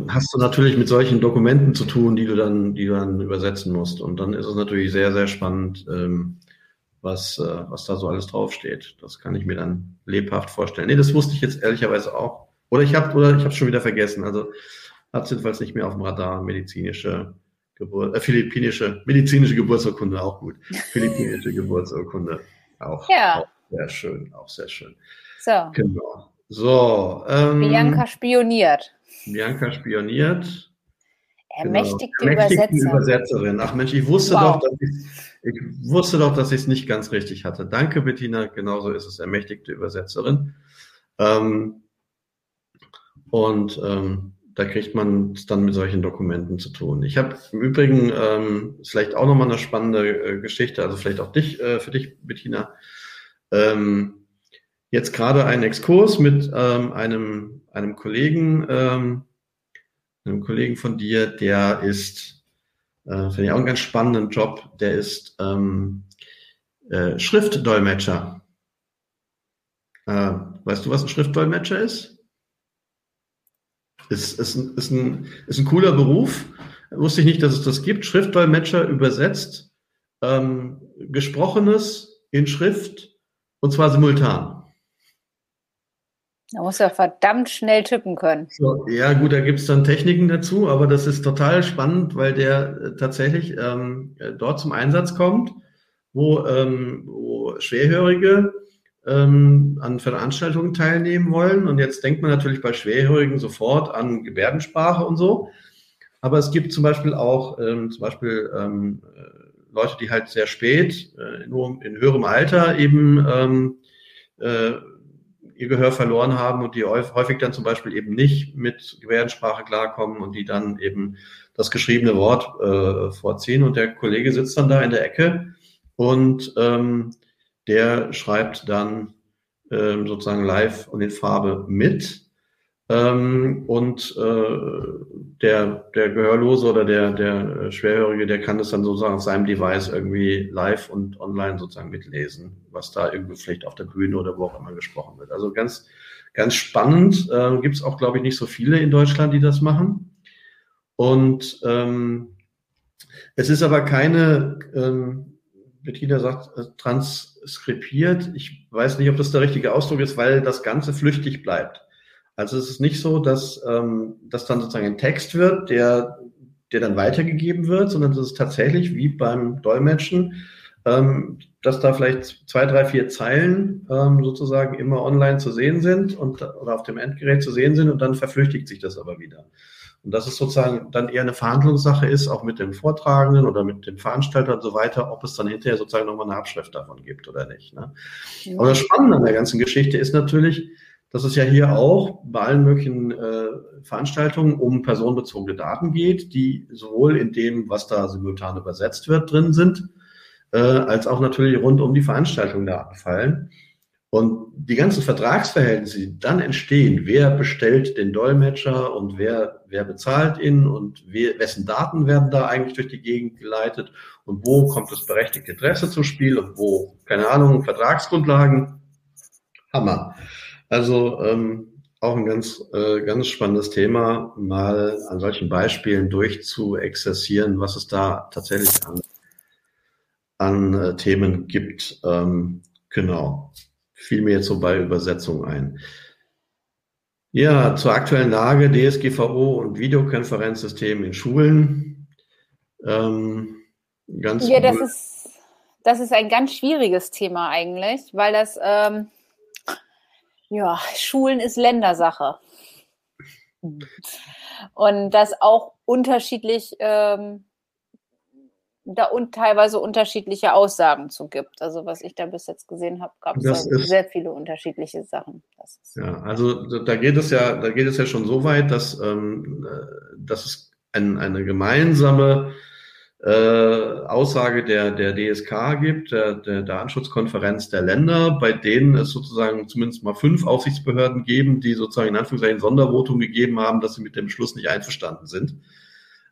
hast du natürlich mit solchen Dokumenten zu tun, die du dann, die du dann übersetzen musst. Und dann ist es natürlich sehr, sehr spannend, ähm, was, äh, was da so alles draufsteht. Das kann ich mir dann lebhaft vorstellen. Nee, das wusste ich jetzt ehrlicherweise auch. Oder ich habe oder ich habe schon wieder vergessen. Also hat es jedenfalls nicht mehr auf dem Radar. Medizinische Geburt, äh, philippinische, medizinische Geburtsurkunde auch gut. Philippinische Geburtsurkunde auch, ja. auch sehr schön, auch sehr schön. So. Genau. So. Ähm, Bianca spioniert. Bianca spioniert. Ermächtigte, genau. Ermächtigte Übersetzerin. Ach Mensch, ich wusste wow. doch, dass ich, ich wusste doch, dass ich es nicht ganz richtig hatte. Danke, Bettina. Genauso ist es. Ermächtigte Übersetzerin. Ähm, und ähm, da kriegt man es dann mit solchen Dokumenten zu tun. Ich habe im Übrigen ähm, vielleicht auch nochmal eine spannende äh, Geschichte, also vielleicht auch dich, äh, für dich, Bettina. Ähm, jetzt gerade einen Exkurs mit ähm, einem, einem Kollegen, ähm, einem Kollegen von dir, der ist, äh, finde ich auch einen ganz spannenden Job, der ist ähm, äh, Schriftdolmetscher. Äh, weißt du, was ein Schriftdolmetscher ist? Ist, ist, ein, ist, ein, ist ein cooler Beruf. Wusste ich nicht, dass es das gibt. Schriftdolmetscher übersetzt ähm, Gesprochenes in Schrift und zwar simultan. Da muss er verdammt schnell tippen können. So, ja, gut, da gibt es dann Techniken dazu, aber das ist total spannend, weil der äh, tatsächlich ähm, dort zum Einsatz kommt, wo, ähm, wo Schwerhörige ähm, an Veranstaltungen teilnehmen wollen. Und jetzt denkt man natürlich bei Schwerhörigen sofort an Gebärdensprache und so. Aber es gibt zum Beispiel auch ähm, zum Beispiel ähm, äh, Leute, die halt sehr spät, äh, nur in höherem Alter eben ähm, äh, ihr Gehör verloren haben und die häufig dann zum Beispiel eben nicht mit Gebärdensprache klarkommen und die dann eben das geschriebene Wort äh, vorziehen. Und der Kollege sitzt dann da in der Ecke und ähm, der schreibt dann ähm, sozusagen live und in Farbe mit. Ähm, und äh, der, der Gehörlose oder der, der Schwerhörige, der kann das dann sozusagen auf seinem Device irgendwie live und online sozusagen mitlesen, was da irgendwie vielleicht auf der Bühne oder wo auch immer gesprochen wird. Also ganz, ganz spannend. Äh, Gibt es auch, glaube ich, nicht so viele in Deutschland, die das machen. Und ähm, es ist aber keine, ähm, Bettina sagt, äh, transkribiert. Ich weiß nicht, ob das der richtige Ausdruck ist, weil das Ganze flüchtig bleibt. Also es ist nicht so, dass ähm, das dann sozusagen ein Text wird, der, der dann weitergegeben wird, sondern es ist tatsächlich wie beim Dolmetschen, ähm, dass da vielleicht zwei, drei, vier Zeilen ähm, sozusagen immer online zu sehen sind und oder auf dem Endgerät zu sehen sind und dann verflüchtigt sich das aber wieder. Und dass es sozusagen dann eher eine Verhandlungssache ist, auch mit dem Vortragenden oder mit dem Veranstalter und so weiter, ob es dann hinterher sozusagen nochmal eine Abschrift davon gibt oder nicht. Ne? Ja. Aber das Spannende an der ganzen Geschichte ist natürlich, dass es ja hier auch bei allen möglichen äh, Veranstaltungen um personenbezogene Daten geht, die sowohl in dem, was da simultan übersetzt wird, drin sind, äh, als auch natürlich rund um die Veranstaltung Daten fallen. Und die ganzen Vertragsverhältnisse, die dann entstehen, wer bestellt den Dolmetscher und wer, wer bezahlt ihn und wer, wessen Daten werden da eigentlich durch die Gegend geleitet und wo kommt das berechtigte Interesse zum Spiel und wo, keine Ahnung, Vertragsgrundlagen. Hammer. Also ähm, auch ein ganz, äh, ganz spannendes Thema, mal an solchen Beispielen durchzuexerzieren, was es da tatsächlich an, an äh, Themen gibt. Ähm, genau. Fiel mir jetzt so bei Übersetzung ein. Ja, zur aktuellen Lage DSGVO und Videokonferenzsystem in Schulen. Ähm, ganz ja, das ist, das ist ein ganz schwieriges Thema eigentlich, weil das ähm, ja, Schulen ist Ländersache. Und das auch unterschiedlich, ähm, da und teilweise unterschiedliche Aussagen zu gibt. Also was ich da bis jetzt gesehen habe, gab es sehr viele unterschiedliche Sachen. ja, also da geht es ja, da geht es ja schon so weit, dass, ähm, äh, dass es ein, eine gemeinsame äh, Aussage der, der DSK gibt, der, der Datenschutzkonferenz der Länder, bei denen es sozusagen zumindest mal fünf Aufsichtsbehörden geben, die sozusagen in Anführungszeichen Sondervotum gegeben haben, dass sie mit dem Beschluss nicht einverstanden sind.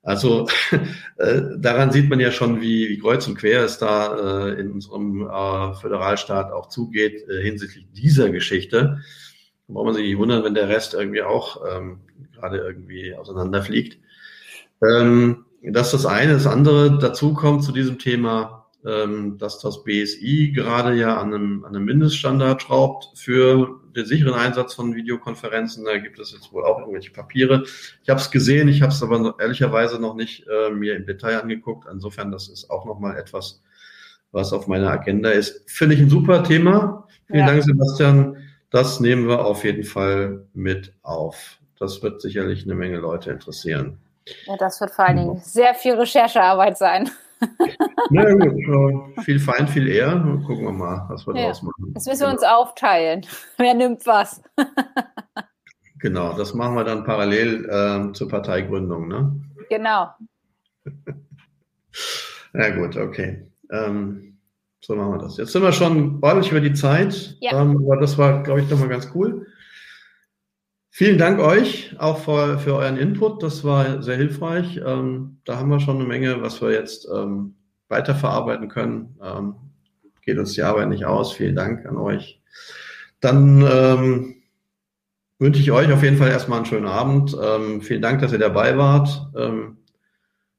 Also äh, daran sieht man ja schon, wie, wie kreuz und quer es da äh, in unserem äh, Föderalstaat auch zugeht äh, hinsichtlich dieser Geschichte. Da braucht man sich nicht wundern, wenn der Rest irgendwie auch ähm, gerade irgendwie auseinanderfliegt. Ähm, das ist das eine. Das andere dazu kommt zu diesem Thema, ähm, dass das BSI gerade ja an einem, an einem Mindeststandard schraubt für den sicheren Einsatz von Videokonferenzen. Da gibt es jetzt wohl auch irgendwelche Papiere. Ich habe es gesehen, ich habe es aber ehrlicherweise noch nicht äh, mir im Detail angeguckt. Insofern, das ist auch nochmal etwas, was auf meiner Agenda ist. Finde ich ein super Thema. Vielen ja. Dank, Sebastian. Das nehmen wir auf jeden Fall mit auf. Das wird sicherlich eine Menge Leute interessieren. Ja, das wird vor allen Dingen sehr viel Recherchearbeit sein. Na gut, viel Fein, viel eher. Gucken wir mal, was wir ja, daraus machen. Das müssen wir uns aufteilen. Wer nimmt was? genau, das machen wir dann parallel äh, zur Parteigründung, ne? Genau. ja gut, okay. Ähm, so machen wir das. Jetzt sind wir schon ordentlich über die Zeit, ja. ähm, aber das war, glaube ich, nochmal ganz cool. Vielen Dank euch auch für, für euren Input. Das war sehr hilfreich. Ähm, da haben wir schon eine Menge, was wir jetzt ähm, weiterverarbeiten können. Ähm, geht uns die Arbeit nicht aus. Vielen Dank an euch. Dann ähm, wünsche ich euch auf jeden Fall erstmal einen schönen Abend. Ähm, vielen Dank, dass ihr dabei wart. Ähm,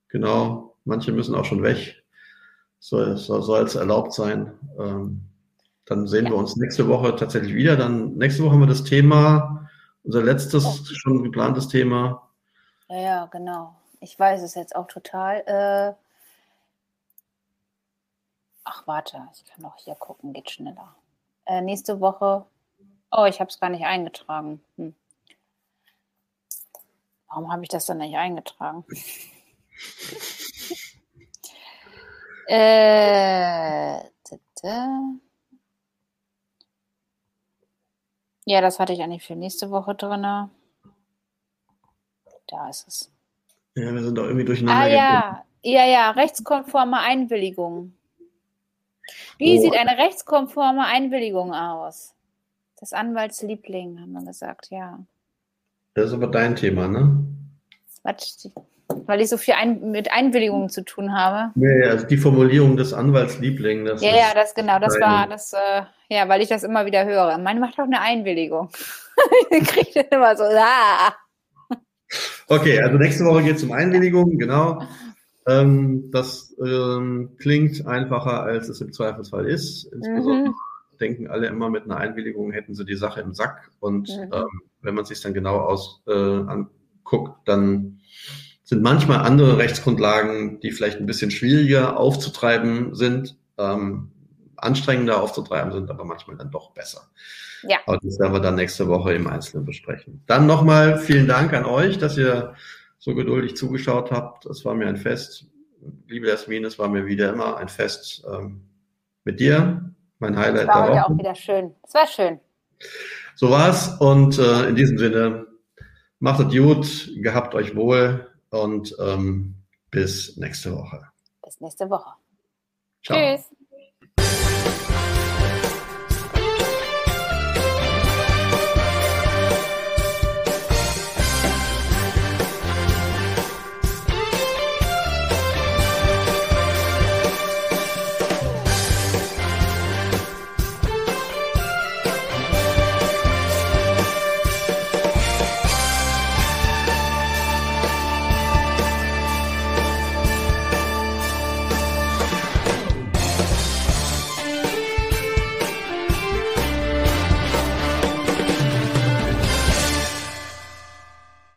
genau, manche müssen auch schon weg. Soll, soll, soll es erlaubt sein. Dann sehen ja. wir uns nächste Woche tatsächlich wieder. Dann nächste Woche haben wir das Thema unser letztes oh. schon geplantes Thema. Ja, ja, genau. Ich weiß es jetzt auch total. Äh Ach, warte, ich kann auch hier gucken, geht schneller. Äh, nächste Woche. Oh, ich habe es gar nicht eingetragen. Hm. Warum habe ich das dann nicht eingetragen? äh, ja, das hatte ich eigentlich für nächste Woche drin. Da ist es. Ja, wir sind doch irgendwie durcheinander. Ah ja, ja, ja, rechtskonforme Einwilligung. Wie oh. sieht eine rechtskonforme Einwilligung aus? Das Anwaltsliebling, haben wir gesagt, ja. Das ist aber dein Thema, ne? Was? Weil ich so viel ein, mit Einwilligungen zu tun habe. Nee, also die Formulierung des Anwaltsliebling. Das ja, ja, das genau, das war das, äh, ja, weil ich das immer wieder höre. Meine macht doch eine Einwilligung. ich kriege dann immer so, ah. Okay, also nächste Woche geht es um Einwilligung, genau. Ähm, das ähm, klingt einfacher, als es im Zweifelsfall ist. Insbesondere mhm. denken alle immer, mit einer Einwilligung hätten sie die Sache im Sack. Und mhm. ähm, wenn man sich dann genau aus, äh, anguckt, dann sind manchmal andere Rechtsgrundlagen, die vielleicht ein bisschen schwieriger aufzutreiben sind, ähm, anstrengender aufzutreiben sind, aber manchmal dann doch besser. Ja. Aber das werden wir dann nächste Woche im Einzelnen besprechen. Dann nochmal vielen Dank an euch, dass ihr so geduldig zugeschaut habt. Es war mir ein Fest. Liebe Jasmin, es war mir wieder immer ein Fest ähm, mit dir. Mein Highlight das war heute auch wieder schön. Es war schön. So war's. Und äh, in diesem Sinne, macht es gut, gehabt euch wohl und ähm, bis nächste Woche. Bis nächste Woche. Ciao. Tschüss.